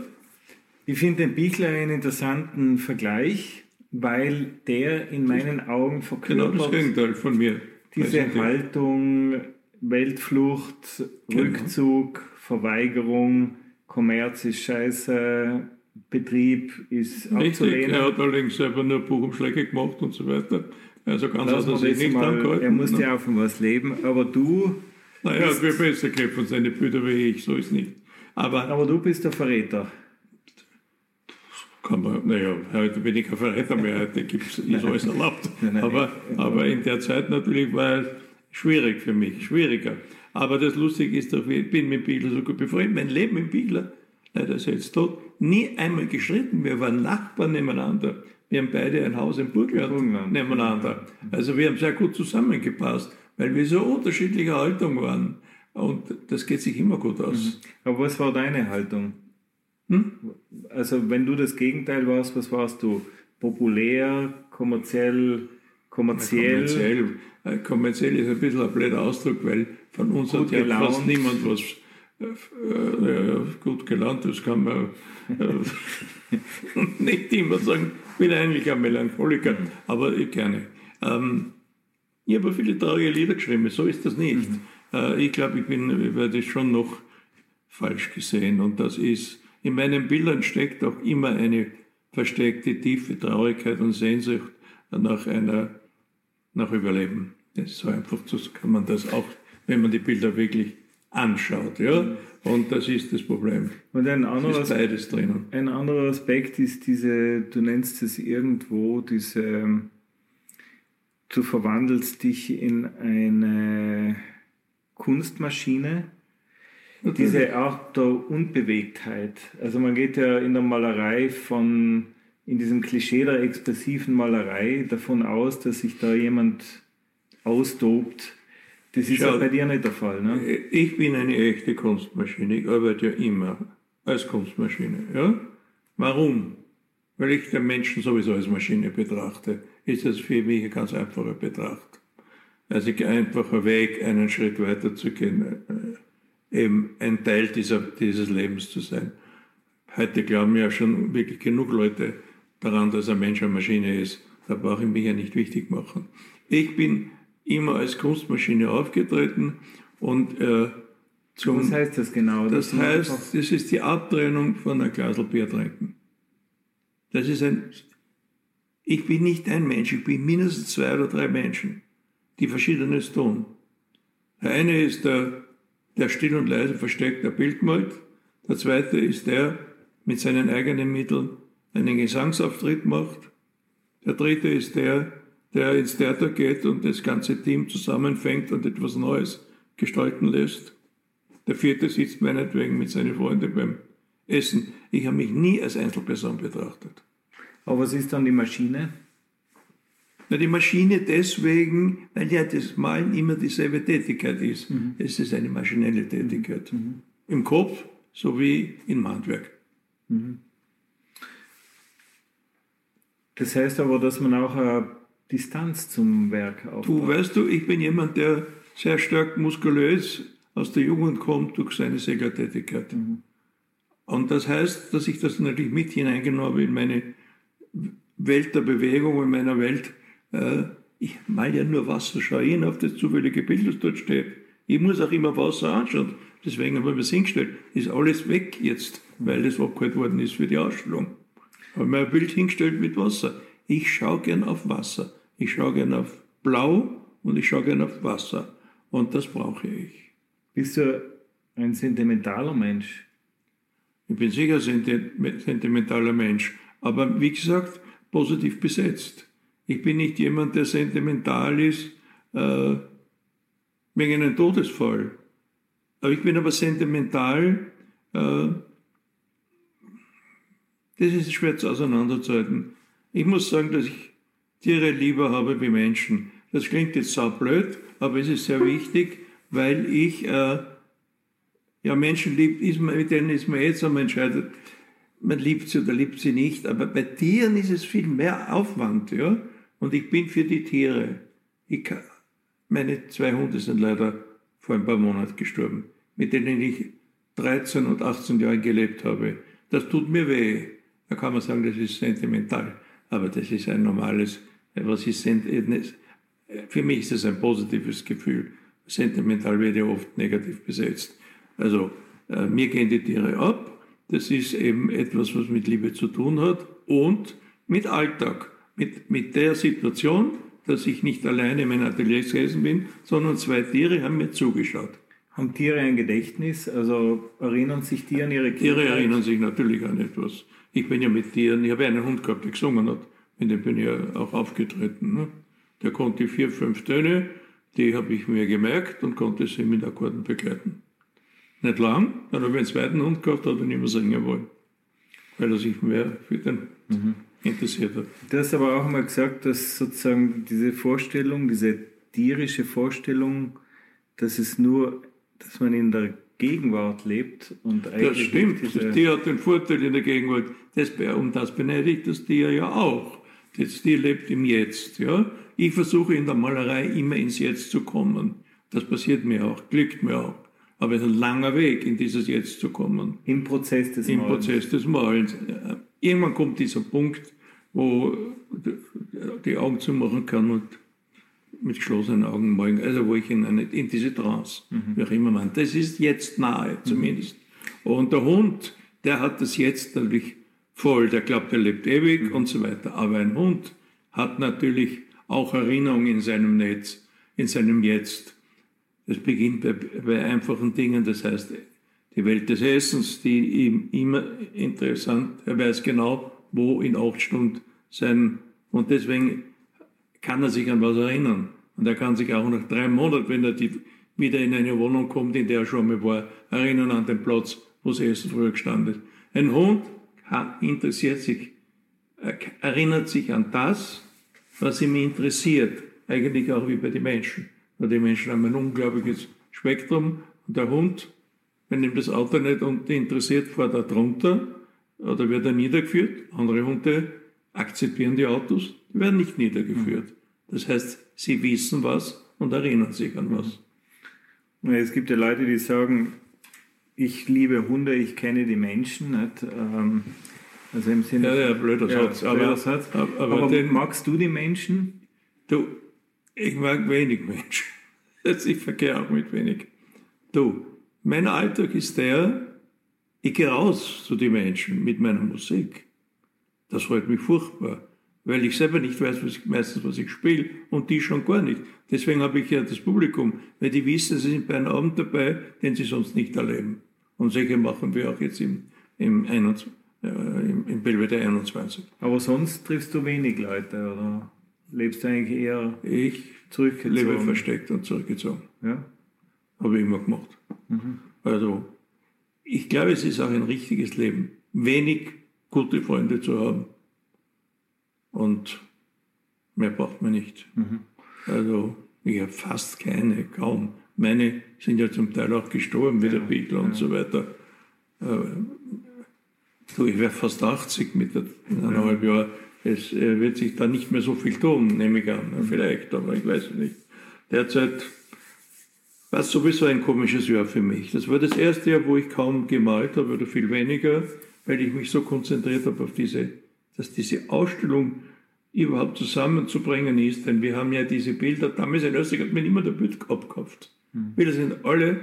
Ich finde den Bichler einen interessanten Vergleich, weil der in meinen Augen verkörpert genau das Gegenteil von mir. Diese Haltung, Weltflucht, genau. Rückzug, Verweigerung, Kommerz ist scheiße, Betrieb ist Richtig, er hat allerdings selber nur Buchumschläge gemacht und so weiter. Also ganz Lass er sich nicht mal, gehalten. Er musste ja von was leben, aber du... Naja, er hat mir besser gelebt von seinen Brüdern wie ich, so ist nicht. Aber, aber du bist der Verräter kann man, naja, heute bin ich kein Verräter mehr, heute gibt's, ist alles erlaubt. aber, aber in der Zeit natürlich war es schwierig für mich, schwieriger. Aber das Lustige ist doch, ich bin mit Bigler so gut befreundet. Mein Leben mit Bigler, leider ist er jetzt tot, nie einmal gestritten. Wir waren Nachbarn nebeneinander. Wir haben beide ein Haus in Burgland nebeneinander. Also wir haben sehr gut zusammengepasst, weil wir so unterschiedlicher Haltung waren. Und das geht sich immer gut aus. Mhm. Aber was war deine Haltung? Hm? Also wenn du das Gegenteil warst, was warst du? Populär, kommerziell, kommerziell? kommerziell, äh, kommerziell ist ein bisschen ein blöder Ausdruck, weil von uns gut hat ja gelaunt. fast niemand was äh, äh, gut gelernt, das kann man äh, nicht immer sagen. Ich bin eigentlich ein Melancholiker, aber ich gerne. Ähm, ich habe viele traurige Lieder geschrieben, so ist das nicht. Mhm. Äh, ich glaube, ich bin, ich werde das schon noch falsch gesehen und das ist, in meinen Bildern steckt auch immer eine versteckte tiefe Traurigkeit und Sehnsucht nach einer, nach Überleben. Das ist so einfach, so kann man das auch, wenn man die Bilder wirklich anschaut, ja. Und das ist das Problem. Und ein anderer, ist beides drinnen. Ein anderer Aspekt ist diese, du nennst es irgendwo, diese, du verwandelst dich in eine Kunstmaschine, diese Art der Unbewegtheit. Also man geht ja in der Malerei von, in diesem Klischee der expressiven Malerei davon aus, dass sich da jemand austobt. Das ist Schau, ja bei dir nicht der Fall. Ne? Ich bin eine echte Kunstmaschine. Ich arbeite ja immer als Kunstmaschine. Ja? Warum? Weil ich den Menschen sowieso als Maschine betrachte, ist das für mich ein ganz einfacher Betracht. Also ein einfacher Weg, einen Schritt weiter zu gehen eben ein Teil dieser, dieses Lebens zu sein. Heute glauben ja schon wirklich genug Leute daran, dass ein Mensch eine Maschine ist. Da brauche ich mich ja nicht wichtig machen. Ich bin immer als Kunstmaschine aufgetreten und äh, zum, Was heißt das genau? Das, das heißt, das ist die Abtrennung von einem Glas Bier trinken. Das ist ein, ich bin nicht ein Mensch, ich bin mindestens zwei oder drei Menschen, die Verschiedenes tun. Der eine ist der der still und leise versteckt ein Bild malt. Der zweite ist der, mit seinen eigenen Mitteln einen Gesangsauftritt macht. Der dritte ist der, der ins Theater geht und das ganze Team zusammenfängt und etwas Neues gestalten lässt. Der vierte sitzt meinetwegen mit seinen Freunden beim Essen. Ich habe mich nie als Einzelperson betrachtet. Aber was ist dann die Maschine? Na, die Maschine deswegen, weil ja das Malen immer dieselbe Tätigkeit ist. Mhm. Es ist eine maschinelle Tätigkeit. Mhm. Im Kopf sowie im Handwerk. Mhm. Das heißt aber, dass man auch eine Distanz zum Werk aufbaut. Du weißt du, ich bin jemand, der sehr stark muskulös aus der Jugend kommt durch seine Seglertätigkeit. Mhm. Und das heißt, dass ich das natürlich mit hineingenommen habe in meine Welt der Bewegung, in meiner Welt äh, ich mal ja nur Wasser, schau hin auf das zufällige Bild, das dort steht. Ich muss auch immer Wasser anschauen. Deswegen haben wir es hingestellt. Ist alles weg jetzt, weil das abgeholt worden ist für die Ausstellung. Haben wir ein Bild hingestellt mit Wasser. Ich schaue gern auf Wasser. Ich schaue gern auf Blau und ich schaue gerne auf Wasser. Und das brauche ich. Bist du ein sentimentaler Mensch? Ich bin sicher ein sentimentaler Mensch. Aber wie gesagt, positiv besetzt. Ich bin nicht jemand, der sentimental ist äh, wegen einem Todesfall. Aber ich bin aber sentimental, äh, das ist schwer zu auseinanderzuhalten. Ich muss sagen, dass ich Tiere lieber habe wie Menschen. Das klingt jetzt so blöd, aber es ist sehr wichtig, weil ich äh, ja Menschen liebt, mit denen ist man jetzt am entscheidet, man liebt sie oder liebt sie nicht, aber bei Tieren ist es viel mehr Aufwand, ja. Und ich bin für die Tiere. Kann, meine zwei Hunde sind leider vor ein paar Monaten gestorben, mit denen ich 13 und 18 Jahre gelebt habe. Das tut mir weh. Da kann man sagen, das ist sentimental. Aber das ist ein normales, was ist für mich ist das ein positives Gefühl. Sentimental wird ja oft negativ besetzt. Also äh, mir gehen die Tiere ab. Das ist eben etwas, was mit Liebe zu tun hat und mit Alltag, mit, mit der Situation, dass ich nicht alleine in meinem Atelier gesessen bin, sondern zwei Tiere haben mir zugeschaut. Haben Tiere ein Gedächtnis? Also erinnern sich Tiere an ihre Kindheit? Tiere erinnern sich natürlich an etwas. Ich bin ja mit Tieren, ich habe einen Hund gehabt, der gesungen hat. Mit dem bin ich ja auch aufgetreten. Ne? Der konnte vier, fünf Töne, die habe ich mir gemerkt und konnte sie mit Akkorden begleiten. Nicht lang, dann habe ich einen zweiten Hund gehabt, hat er nicht mehr singen wollen, weil er sich mehr für den mhm. Interessiert hat. Du hast aber auch mal gesagt, dass sozusagen diese Vorstellung, diese tierische Vorstellung, dass es nur, dass man in der Gegenwart lebt und eigentlich. Das stimmt, das Tier hat den Vorteil in der Gegenwart. Das, um das beneide ich das Tier ja auch. Das Tier lebt im Jetzt. Ja? Ich versuche in der Malerei immer ins Jetzt zu kommen. Das passiert mir auch, glückt mir auch. Aber es ist ein langer Weg, in dieses Jetzt zu kommen. Im Prozess des Im Malens. Im Prozess des Malens. Irgendwann kommt dieser Punkt, wo die Augen zumachen kann und mit geschlossenen Augen malen. Also wo ich in, eine, in diese Trance, mhm. wie auch immer man. Das ist jetzt nahe zumindest. Mhm. Und der Hund, der hat das jetzt natürlich voll. Der glaubt, er lebt ewig mhm. und so weiter. Aber ein Hund hat natürlich auch Erinnerung in seinem Netz, in seinem Jetzt. Das beginnt bei, bei einfachen Dingen, das heißt, die Welt des Essens, die ihm immer interessant, er weiß genau, wo in acht Stunden sein, und deswegen kann er sich an was erinnern. Und er kann sich auch nach drei Monaten, wenn er die, wieder in eine Wohnung kommt, in der er schon mal war, erinnern an den Platz, wo das Essen früher gestanden ist. Ein Hund interessiert sich, erinnert sich an das, was ihn interessiert, eigentlich auch wie bei den Menschen. Weil die Menschen haben ein unglaubliches Spektrum und der Hund, wenn ihm das Auto nicht interessiert, fährt er drunter oder wird er niedergeführt. Andere Hunde akzeptieren die Autos, die werden nicht niedergeführt. Das heißt, sie wissen was und erinnern sich an was. Es gibt ja Leute, die sagen, ich liebe Hunde, ich kenne die Menschen. Nicht? Ähm, also im Sinne. Ja, ja, blöder Satz. Ja, blöder Satz. Aber, aber, aber den, magst du die Menschen? Du, ich mag wenig Menschen. Ich verkehre auch mit wenig. Du, mein Alltag ist der, ich gehe raus zu den Menschen mit meiner Musik. Das freut mich furchtbar, weil ich selber nicht weiß, was ich, meistens, was ich spiele und die schon gar nicht. Deswegen habe ich ja das Publikum, weil die wissen, sie sind bei einem Abend dabei, den sie sonst nicht erleben. Und solche machen wir auch jetzt im, im, 21, äh, im, im Belvedere 21. Aber sonst triffst du wenig Leute, oder? lebst du eigentlich eher ich zurückgezogen? lebe versteckt und zurückgezogen. Ja. Habe ich immer gemacht. Mhm. Also, ich glaube, es ist auch ein richtiges Leben, wenig gute Freunde zu haben. Und mehr braucht man nicht. Mhm. Also, ich habe fast keine, kaum. Meine sind ja zum Teil auch gestorben, wie ja, der Beatle ja. und so weiter. Äh, du, ich wäre fast 80 mit eineinhalb ja. Jahren es äh, wird sich da nicht mehr so viel tun, nehme ich an. Vielleicht, aber ich weiß nicht. Derzeit war es sowieso ein komisches Jahr für mich. Das war das erste Jahr, wo ich kaum gemalt habe oder viel weniger, weil ich mich so konzentriert habe auf diese, dass diese Ausstellung überhaupt zusammenzubringen ist. Denn wir haben ja diese Bilder, damals in Österreich hat mir immer der Bild abgekauft. Mhm. Bilder sind alle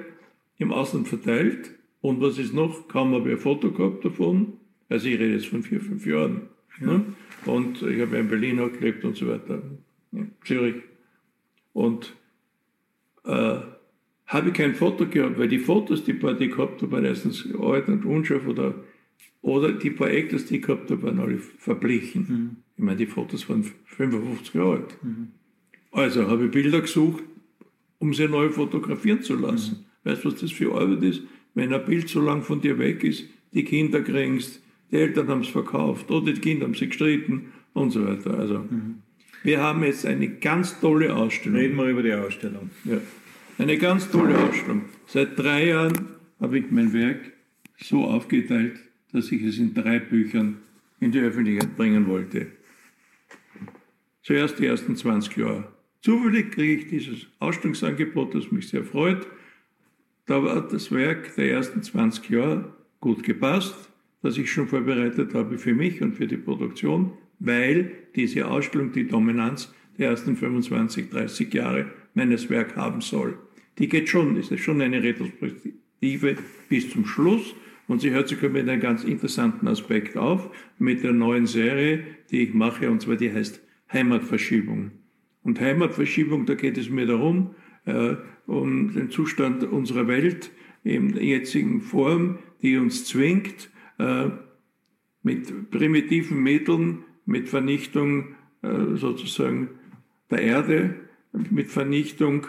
im Ausland verteilt. Und was ist noch? Kaum habe ich ein Foto gehabt davon. Also ich rede jetzt von vier, fünf Jahren. Ja. Ne? Und ich habe in Berlin auch gelebt und so weiter, in Zürich. Und äh, habe ich kein Foto gehabt, weil die Fotos, die ich gehabt habe, waren erstens alt und unscharf oder, oder die paar Ectos, die ich gehabt habe, waren alle verblichen. Mhm. Ich meine, die Fotos waren 55 Jahre alt. Mhm. Also habe ich Bilder gesucht, um sie neu fotografieren zu lassen. Mhm. Weißt du, was das für Arbeit ist? Wenn ein Bild so lang von dir weg ist, die Kinder kriegst, die Eltern haben es verkauft oder die Kinder haben sie gestritten und so weiter. Also, mhm. wir haben jetzt eine ganz tolle Ausstellung. Reden wir über die Ausstellung. Ja. Eine ganz tolle Ausstellung. Seit drei Jahren habe ich mein Werk so aufgeteilt, dass ich es in drei Büchern in die Öffentlichkeit bringen wollte. Zuerst die ersten 20 Jahre. Zufällig kriege ich dieses Ausstellungsangebot, das mich sehr freut. Da war das Werk der ersten 20 Jahre gut gepasst, das ich schon vorbereitet habe für mich und für die Produktion, weil diese Ausstellung die Dominanz der ersten 25, 30 Jahre meines Werks haben soll. Die geht schon, ist schon eine Retrospektive bis zum Schluss und sie hört sich mit einem ganz interessanten Aspekt auf, mit der neuen Serie, die ich mache, und zwar die heißt Heimatverschiebung. Und Heimatverschiebung, da geht es mir darum, äh, um den Zustand unserer Welt in der jetzigen Form, die uns zwingt, äh, mit primitiven Mitteln, mit Vernichtung äh, sozusagen der Erde, mit Vernichtung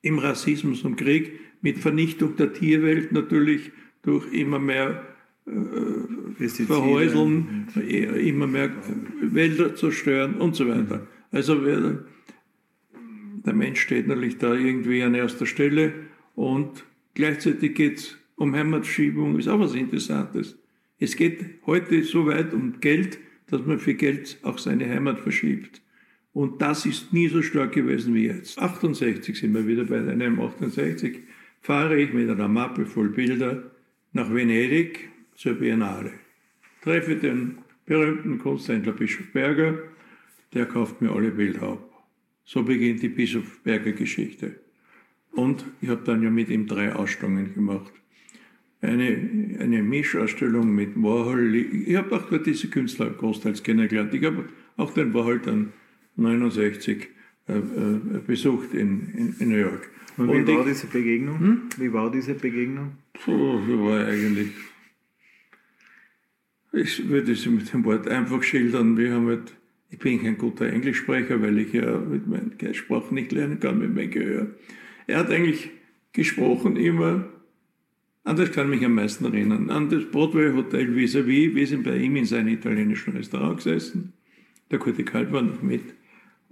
im Rassismus und Krieg, mit Vernichtung der Tierwelt natürlich durch immer mehr äh, Verhäuseln, immer mehr Wälder zerstören und so weiter. Also wir, der Mensch steht natürlich da irgendwie an erster Stelle und gleichzeitig geht es um Heimatschiebung, ist auch was Interessantes. Es geht heute so weit um Geld, dass man für Geld auch seine Heimat verschiebt. Und das ist nie so stark gewesen wie jetzt. 68 sind wir wieder bei einem 68. Fahre ich mit einer Mappe voll Bilder nach Venedig zur Biennale. Treffe den berühmten Kunsthändler Bischof Berger, der kauft mir alle Bilder ab. So beginnt die Bischof Berger Geschichte. Und ich habe dann ja mit ihm drei Ausstellungen gemacht. Eine, eine Mischausstellung mit Warhol. Ich habe auch dort diese Künstler großteils kennengelernt. Ich habe auch den Warhol dann 69 äh, äh, besucht in, in, in, New York. Und wie Und war ich, diese Begegnung? Hm? Wie war diese Begegnung? Puh, wie war eigentlich? Ich würde es mit dem Wort einfach schildern. Wir haben halt, ich bin kein guter Englischsprecher, weil ich ja mit meiner Sprache nicht lernen kann, mit meinem Gehör. Er hat eigentlich gesprochen immer, an das kann mich am meisten erinnern, an das Broadway Hotel vis-à-vis. Wir sind bei ihm in seinem italienischen Restaurant gesessen. Der Kurti Kalb war noch mit.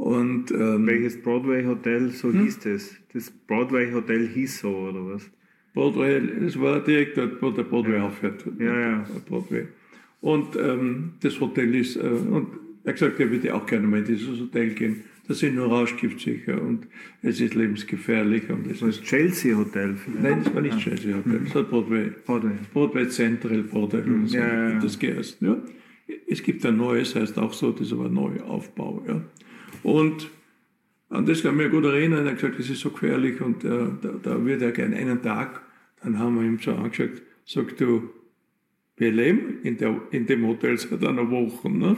Und, ähm, Welches Broadway Hotel, so hm? hieß das? Das Broadway Hotel hieß so, oder was? Broadway, das war direkt dort, wo der Broadway ja. aufhört. Ja, ja. Broadway. Und ähm, das Hotel ist, äh, und er hat gesagt, er würde auch gerne mal in dieses Hotel gehen. Das sind nur rauschgiftsicher und es ist lebensgefährlich. Und es das Chelsea Hotel vielleicht? Nein, das war nicht ah. Chelsea Hotel, das war Broadway. Broadway. Broadway Central Broadway. Mhm. So, ja, ja, das geheißen, ja. Es gibt ein neues, heißt auch so, das ist aber Neuaufbau. Ja. Und an das kann ich mich gut erinnern. Er hat gesagt, das ist so gefährlich und äh, da, da wird er gerne einen Tag. Dann haben wir ihm so angeschaut, sagt du, wir leben in, der, in dem Hotel seit einer Woche, ne?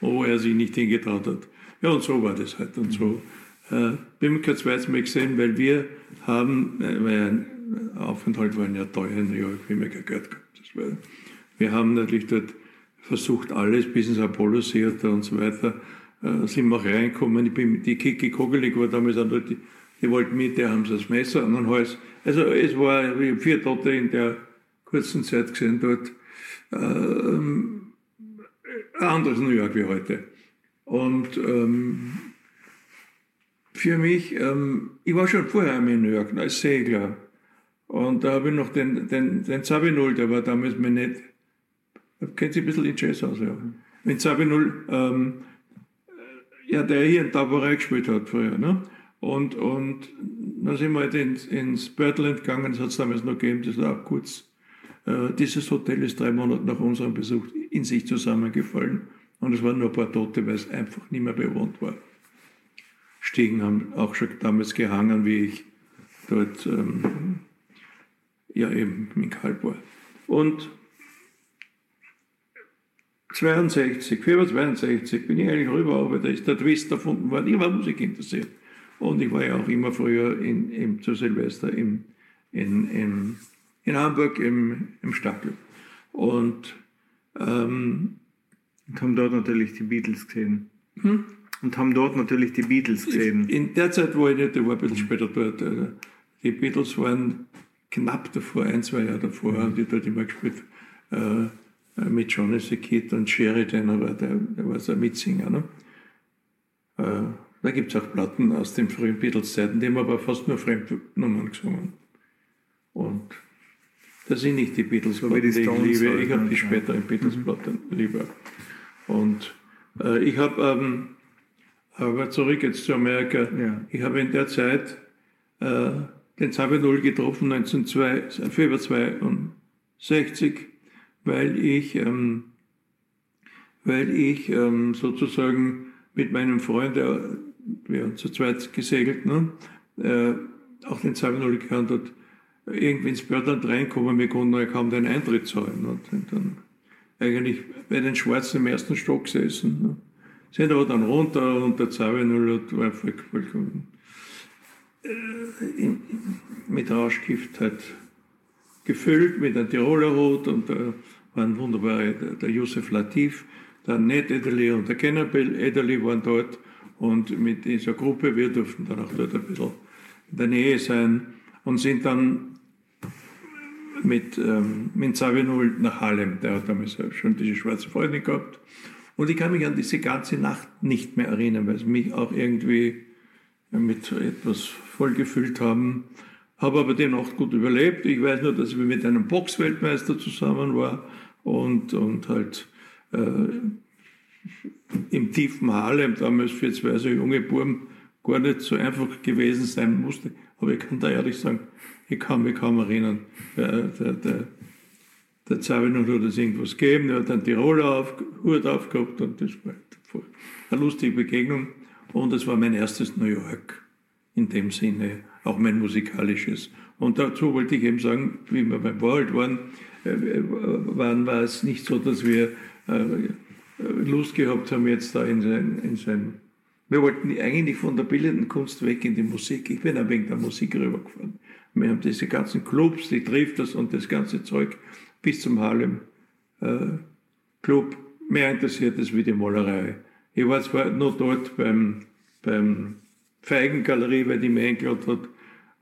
wo er sich nicht hingetraut hat. Ja, und so war das halt. Und so äh, kein zweites Mal gesehen, weil wir haben, äh, weil ein Aufenthalt war ja teuer in New York, wie kein Geld gehabt. Wir haben natürlich dort versucht, alles bis ins Apollo Theater und so weiter äh, sind wir reinkommen. Ich bin, die Kiki Kogelig war damals dort, die, die wollten mit, der haben sie das Messer an den Hals. Also es war, vier Tote in der kurzen Zeit gesehen dort. Ähm, anderes New York wie heute. Und ähm, für mich, ähm, ich war schon vorher in New York als Segler. Und da habe ich noch den, den, den Zabinul, der war damals mir nicht, kennt sich ein bisschen in Jazz aus, ja. Mit Zabinul, ähm, ja, der hier in Tabarei gespielt hat früher. Ne? Und, und dann sind wir halt ins, ins Birdland gegangen, das hat es damals noch gegeben, das war auch kurz. Äh, dieses Hotel ist drei Monate nach unserem Besuch in sich zusammengefallen. Und es waren nur ein paar Tote, weil es einfach nicht mehr bewohnt war. Stiegen haben auch schon damals gehangen, wie ich dort ähm, ja eben mit Kalb war. Und 62, 462 bin ich eigentlich rüber, aber da ist der Twist erfunden worden. Ich war Musik interessiert. Und ich war ja auch immer früher in, in, zu Silvester im, in, in, in Hamburg im, im Stackel. Und, ähm, und haben dort natürlich die Beatles gesehen. Hm? Und haben dort natürlich die Beatles gesehen. In der Zeit war ich nicht, ich war ein bisschen später dort. Also die Beatles waren knapp davor, ein, zwei Jahre davor, mhm. haben die dort immer gespielt. Äh, mit Johnny the Kid und Sheridan, aber der, der war so ein Mitsinger. Ne? Äh, da gibt es auch Platten aus den frühen Beatles-Zeiten, die haben aber fast nur Fremdnummern gesungen. Und das sind nicht die Beatles-Platten, die, die ich liebe. Halt, ich habe die späteren Beatles-Platten mhm. lieber. Und äh, ich habe, ähm, aber zurück jetzt zu Amerika, ja. ich habe in der Zeit äh, den Zabel getroffen, 1902, Februar 62, weil ich, ähm, weil ich ähm, sozusagen mit meinem Freund, der, wir zu zweit gesegelt, ne, äh, auch den Zabel gekannt hat, irgendwie ins Börland reinkommen, wir konnten ja kaum den Eintritt zahlen. Ne, und dann eigentlich bei den Schwarzen im ersten Stock gesessen. Ne. Sind aber dann runter und der Zabel war vollkommen äh, mit Rauschgift halt gefüllt mit einem Tiroler Hut und da waren wunderbare, der, der Josef Latif, der Ned Ederly und der Kennabel Ederly waren dort und mit dieser Gruppe, wir durften dann auch dort ein bisschen in der Nähe sein und sind dann mit, ähm, mit Savinul nach Harlem, der hat damals schon diese schwarze Freundin gehabt und ich kann mich an diese ganze Nacht nicht mehr erinnern, weil es mich auch irgendwie mit etwas vollgefüllt haben. Habe aber die Nacht gut überlebt. Ich weiß nur, dass ich mit einem Boxweltmeister zusammen war und, und halt äh, im tiefen Harlem, damals für zwei so junge Buben, gar nicht so einfach gewesen sein musste. Aber ich kann da ehrlich sagen, ich kann mich kaum erinnern. Der, der, hat es irgendwas gegeben, er hat einen Tiroler auf, Hut aufgehabt und das war eine lustige Begegnung. Und es war mein erstes New York in dem Sinne, auch mein musikalisches. Und dazu wollte ich eben sagen, wie wir beim World waren, äh, waren war es nicht so, dass wir äh, Lust gehabt haben, jetzt da in sein, in sein wir wollten eigentlich von der bildenden Kunst weg in die Musik. Ich bin ein wegen der Musik rübergefahren. Wir haben diese ganzen Clubs, die trifft das und das ganze Zeug bis zum Harlem äh, Club mehr interessiert als wie die Malerei. Ich war zwar nur dort beim, beim Feigengalerie, weil die mir eingeladen hat.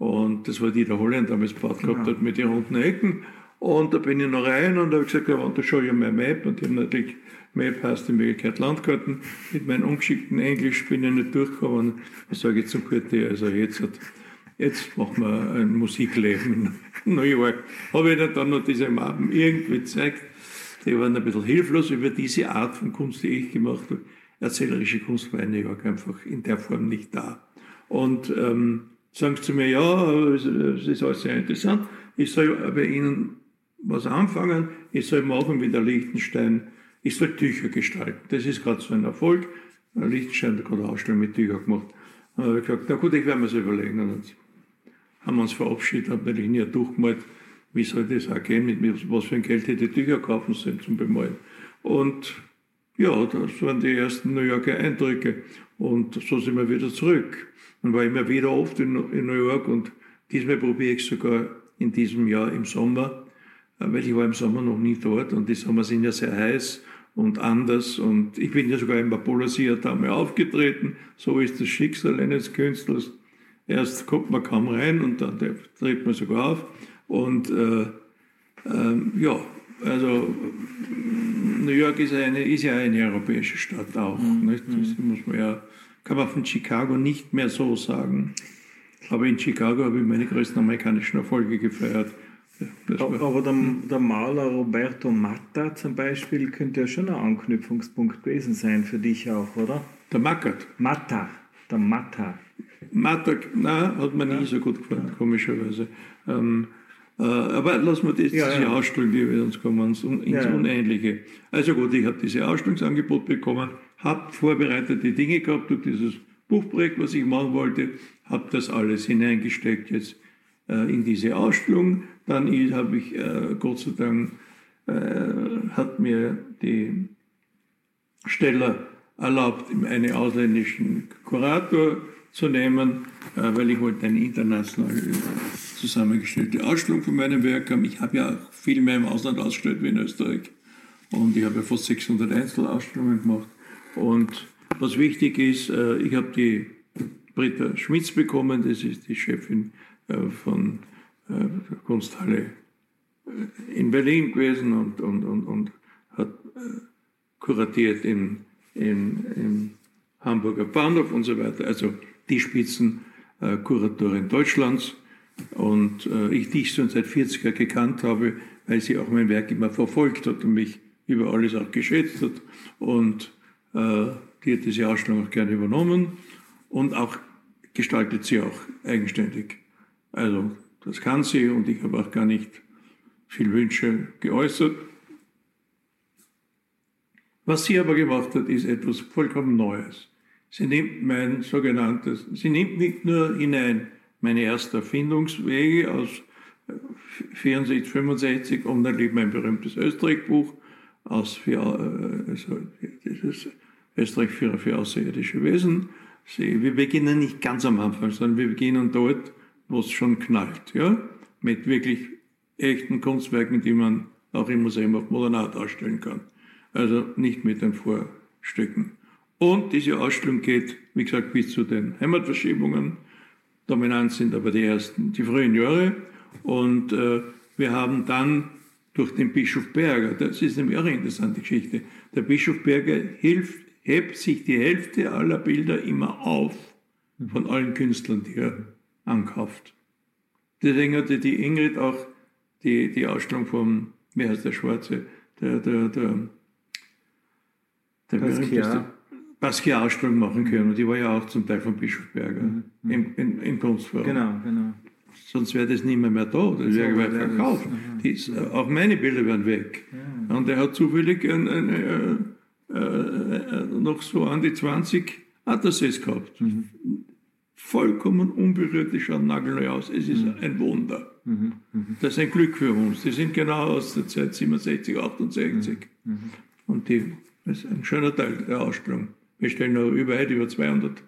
Und das war die der Holländer damals gebaut gehabt hat mit den runden Ecken. Und da bin ich noch rein und habe gesagt, I want to show you my map. Und ich habe natürlich, Map heißt in Möglichkeit Landkarten. Mit meinem ungeschickten Englisch bin ich nicht durchgekommen. Ich sage jetzt zum Kurti, also jetzt, hat, jetzt machen wir ein Musikleben in New York. Habe ich dann noch diese Mappen irgendwie gezeigt. Die waren ein bisschen hilflos über diese Art von Kunst, die ich gemacht habe. Erzählerische Kunst war in New York einfach in der Form nicht da. Und ähm, sagen sie zu mir, ja, es, ist alles sehr interessant. Ich soll bei Ihnen was anfangen. Ich soll machen wie der Liechtenstein. Ich soll Tücher gestalten. Das ist gerade so ein Erfolg. Der Liechtenstein hat gerade Ausstellung mit Tüchern gemacht. Dann habe ich gesagt, na gut, ich werde mir das überlegen. Und haben wir uns verabschiedet, haben natürlich nie durchgemalt, wie soll das auch gehen, mit was für ein Geld hätte ich Tücher kaufen sollen zum Bemalen. Und ja, das waren die ersten New Yorker Eindrücke. Und so sind wir wieder zurück. Man war immer wieder oft in, in New York und diesmal probiere ich sogar in diesem Jahr im Sommer, äh, weil ich war im Sommer noch nie dort und die Sommer sind ja sehr heiß und anders und ich bin ja sogar im Apollo Theater aufgetreten. So ist das Schicksal eines Künstlers. Erst kommt man kaum rein und dann tritt man sogar auf. Und äh, äh, ja, also New York ist, eine, ist ja eine europäische Stadt auch. Mhm. Nicht? Das muss man ja, kann man von Chicago nicht mehr so sagen. Aber in Chicago habe ich meine größten amerikanischen Erfolge gefeiert. Aber der, der, Maler Roberto Matta zum Beispiel könnte ja schon ein Anknüpfungspunkt gewesen sein für dich auch, oder? Der Mackert? Matta, der Matta. Matta, nein, hat mir ja. nie so gut gefallen, ja. komischerweise. Ähm, äh, aber lassen wir das, ja, diese ja. Ausstellung, die wir uns kommen, ins, ins ja, Unähnliche. Also gut, ich habe diese Ausstellungsangebot bekommen, habe vorbereitete Dinge gehabt durch dieses Buchprojekt, was ich machen wollte, habe das alles hineingesteckt jetzt äh, in diese Ausstellung. Dann habe ich, äh, Gott sei Dank, äh, hat mir die Steller erlaubt, einen ausländischen Kurator zu nehmen, äh, weil ich wollte eine international zusammengestellte Ausstellung von meinem Werk haben. Ich habe ja auch viel mehr im Ausland ausgestellt wie in Österreich. Und ich habe ja fast 600 Einzelausstellungen gemacht. Und was wichtig ist, äh, ich habe die Britta Schmitz bekommen, das ist die Chefin äh, von der Kunsthalle in Berlin gewesen und, und, und, und hat kuratiert in, in, in Hamburger Bahnhof und so weiter. Also die Spitzenkuratorin Deutschlands. Und äh, ich die schon seit 40 Jahren gekannt habe, weil sie auch mein Werk immer verfolgt hat und mich über alles auch geschätzt hat. Und äh, die hat diese Ausstellung auch gerne übernommen und auch gestaltet sie auch eigenständig. Also das kann sie und ich habe auch gar nicht viel Wünsche geäußert. Was sie aber gemacht hat, ist etwas vollkommen Neues. Sie nimmt mein sogenanntes, sie nimmt nicht nur hinein meine ersten Erfindungswege aus 64, 65 und dann liegt mein berühmtes Österreich-Buch aus für, äh, also dieses Österreich für, für außerirdische Wesen. Sie, wir beginnen nicht ganz am Anfang, sondern wir beginnen dort, wo es schon knallt, ja, mit wirklich echten Kunstwerken, die man auch im Museum auf Modernat ausstellen kann. Also nicht mit den Vorstücken. Und diese Ausstellung geht, wie gesagt, bis zu den Heimatverschiebungen. Dominant sind aber die ersten, die frühen Jahre. Und äh, wir haben dann durch den Bischof Berger, das ist nämlich auch eine interessante Geschichte, der Bischof Berger hilft, hebt sich die Hälfte aller Bilder immer auf von allen Künstlern, die er ankauft. Deswegen hatte die Ingrid auch die, die Ausstellung vom, wie heißt der Schwarze, der, der, der, der berühmteste Basquiat-Ausstellung machen können. Und die war ja auch zum Teil von Bischof Berger mhm. im, im, im Kunstforum. Genau, genau. Sonst wäre das nicht mehr, mehr da, das wäre so, verkauft. Das, äh, auch meine Bilder wären weg. Ja. Und er hat zufällig ein, ein, ein, äh, äh, noch so an die 20 Atlasses gehabt. Mhm. Vollkommen unberührt, die schauen nagelneu aus. Es ist mhm. ein Wunder. Mhm. mhm. Das ist ein Glück für uns. Die sind genau aus der Zeit 67, 68. Mhm. Mhm. Und die, das ist ein schöner Teil der Ausstellung. Wir stellen noch über, über 200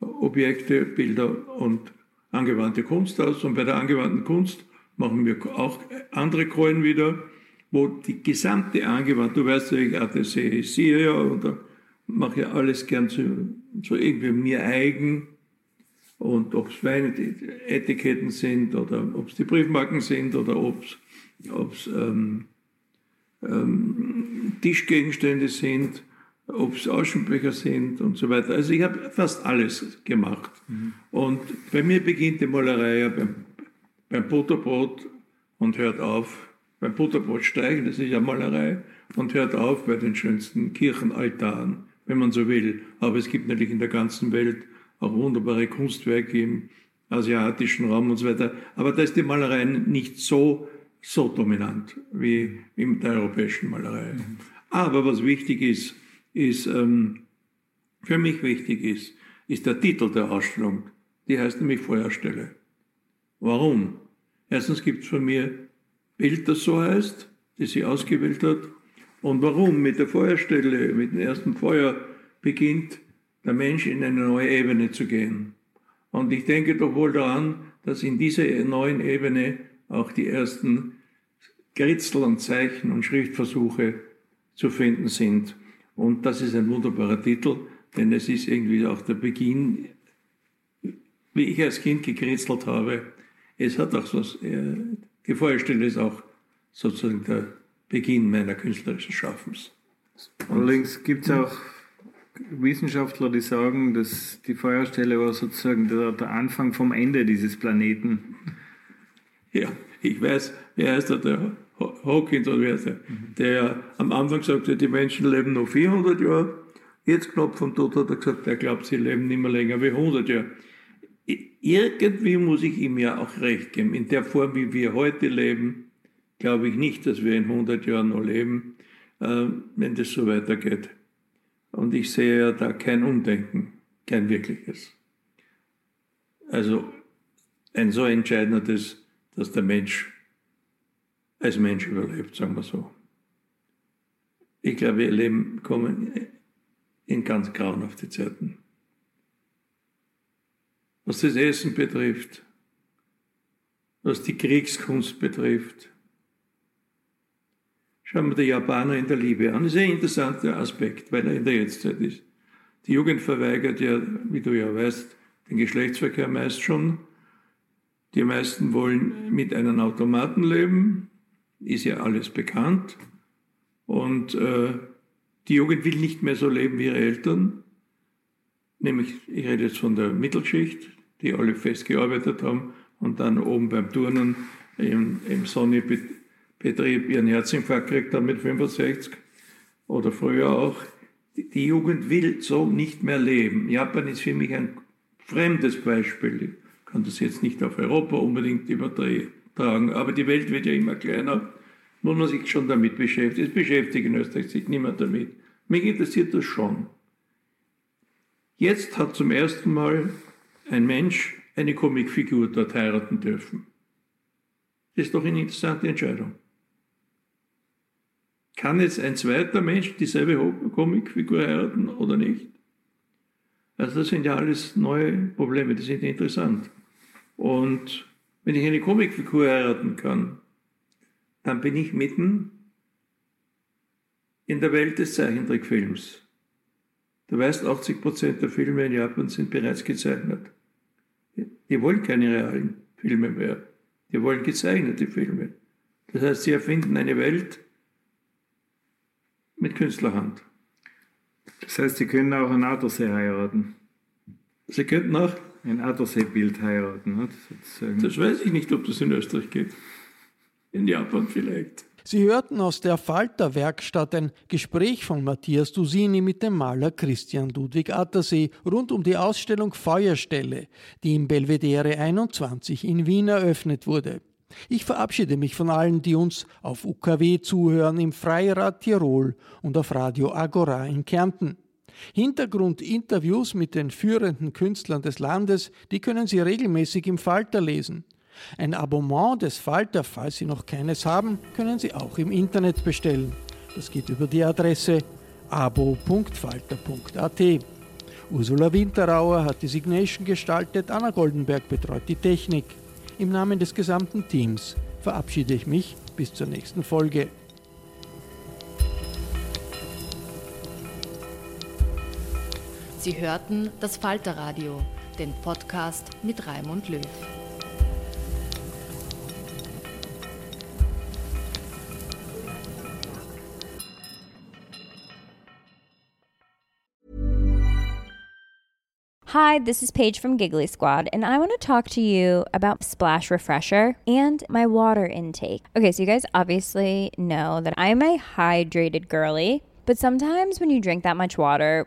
Objekte, Bilder und angewandte Kunst aus. Und bei der angewandten Kunst machen wir auch andere Keulen wieder, wo die gesamte angewandte, du weißt ja, ich hier ja, da mache ich alles gern so, so irgendwie mir eigen. Und ob es Weinetiketten sind oder ob es die Briefmarken sind oder ob es ähm, ähm, Tischgegenstände sind ob es Aschenbecher sind und so weiter. Also ich habe fast alles gemacht. Mhm. Und bei mir beginnt die Malerei ja beim, beim Butterbrot und hört auf beim Butterbrot steigen, das ist ja Malerei, und hört auf bei den schönsten Kirchenaltaren, wenn man so will. Aber es gibt natürlich in der ganzen Welt auch wunderbare Kunstwerke im asiatischen Raum und so weiter. Aber da ist die Malerei nicht so, so dominant wie in der europäischen Malerei. Aber was wichtig ist, ist, ähm, für mich wichtig ist, ist der Titel der Ausstellung. Die heißt nämlich Feuerstelle. Warum? Erstens gibt es von mir Bild, das so heißt, das sie ausgewählt hat. Und warum? Mit der Feuerstelle, mit dem ersten Feuer beginnt der Mensch in eine neue Ebene zu gehen. Und ich denke doch wohl daran, dass in dieser neuen Ebene auch die ersten Kritzel und Zeichen und Schriftversuche zu finden sind. Und das ist ein wunderbarer Titel, denn es ist irgendwie auch der Beginn, wie ich als Kind gekritzelt habe. Es hat auch so, äh, die Feuerstelle ist auch sozusagen der Beginn meiner künstlerischen Schaffens. Allerdings gibt es auch Wissenschaftler, die sagen, dass die Feuerstelle war sozusagen der, der Anfang vom Ende dieses Planeten. Ja, ich weiß, wie heißt er, der Hawkins oder wie heißt er, der am Anfang sagte, die Menschen leben noch 400 Jahre. Jetzt knapp vom Tod hat er gesagt, er glaubt, sie leben nicht mehr länger wie 100 Jahre. Irgendwie muss ich ihm ja auch recht geben. In der Form, wie wir heute leben, glaube ich nicht, dass wir in 100 Jahren noch leben, äh, wenn das so weitergeht. Und ich sehe ja da kein Umdenken, kein wirkliches. Also ein so entscheidendes, dass der Mensch als Mensch überlebt, sagen wir so. Ich glaube, wir leben, kommen in ganz grauenhafte Zeiten. was das Essen betrifft, was die Kriegskunst betrifft. Schauen wir die Japaner in der Liebe an. Das ist ein interessanter Aspekt, weil er in der Jetztzeit ist. Die Jugend verweigert ja, wie du ja weißt, den Geschlechtsverkehr meist schon. Die meisten wollen mit einem Automaten leben, ist ja alles bekannt. Und äh, die Jugend will nicht mehr so leben wie ihre Eltern. Nämlich, ich rede jetzt von der Mittelschicht, die alle fest gearbeitet haben und dann oben beim Turnen im, im Sonny-Betrieb ihren Herzinfarkt gekriegt haben mit 65 oder früher auch. Die Jugend will so nicht mehr leben. Japan ist für mich ein fremdes Beispiel. Ich kann das jetzt nicht auf Europa unbedingt übertragen, aber die Welt wird ja immer kleiner, muss man sich schon damit beschäftigen. Es beschäftigt in Österreich sich niemand damit. Mich interessiert das schon. Jetzt hat zum ersten Mal ein Mensch eine Comicfigur dort heiraten dürfen. Das ist doch eine interessante Entscheidung. Kann jetzt ein zweiter Mensch dieselbe Comicfigur heiraten oder nicht? Also das sind ja alles neue Probleme, die sind interessant. Und wenn ich eine Comicfigur heiraten kann, dann bin ich mitten in der Welt des Zeichentrickfilms. Du weißt, 80 Prozent der Filme in Japan sind bereits gezeichnet. Die wollen keine realen Filme mehr. Die wollen gezeichnete Filme. Das heißt, sie erfinden eine Welt mit Künstlerhand. Das heißt, Sie können auch ein Attersee heiraten. Sie könnten auch ein Attersee-Bild heiraten. Ne? Das weiß ich nicht, ob das in Österreich geht. In Japan vielleicht. Sie hörten aus der Falter-Werkstatt ein Gespräch von Matthias Dusini mit dem Maler Christian Ludwig Attersee rund um die Ausstellung Feuerstelle, die im Belvedere 21 in Wien eröffnet wurde. Ich verabschiede mich von allen, die uns auf UKW zuhören im Freirad Tirol und auf Radio Agora in Kärnten. Hintergrundinterviews mit den führenden Künstlern des Landes, die können Sie regelmäßig im Falter lesen. Ein Abonnement des Falter, falls Sie noch keines haben, können Sie auch im Internet bestellen. Das geht über die Adresse abo.falter.at. Ursula Winterauer hat die Signation gestaltet, Anna Goldenberg betreut die Technik. Im Namen des gesamten Teams verabschiede ich mich bis zur nächsten Folge. Sie hörten das Falterradio, den Podcast mit Raimund Löw. Hi, this is Paige from Giggly Squad, and I want to talk to you about Splash Refresher and my water intake. Okay, so you guys obviously know that I'm a hydrated girly, but sometimes when you drink that much water,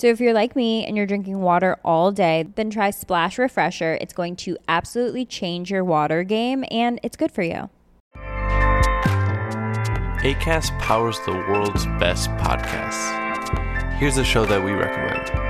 So if you're like me and you're drinking water all day, then try Splash Refresher. It's going to absolutely change your water game and it's good for you. ACAST powers the world's best podcasts. Here's a show that we recommend.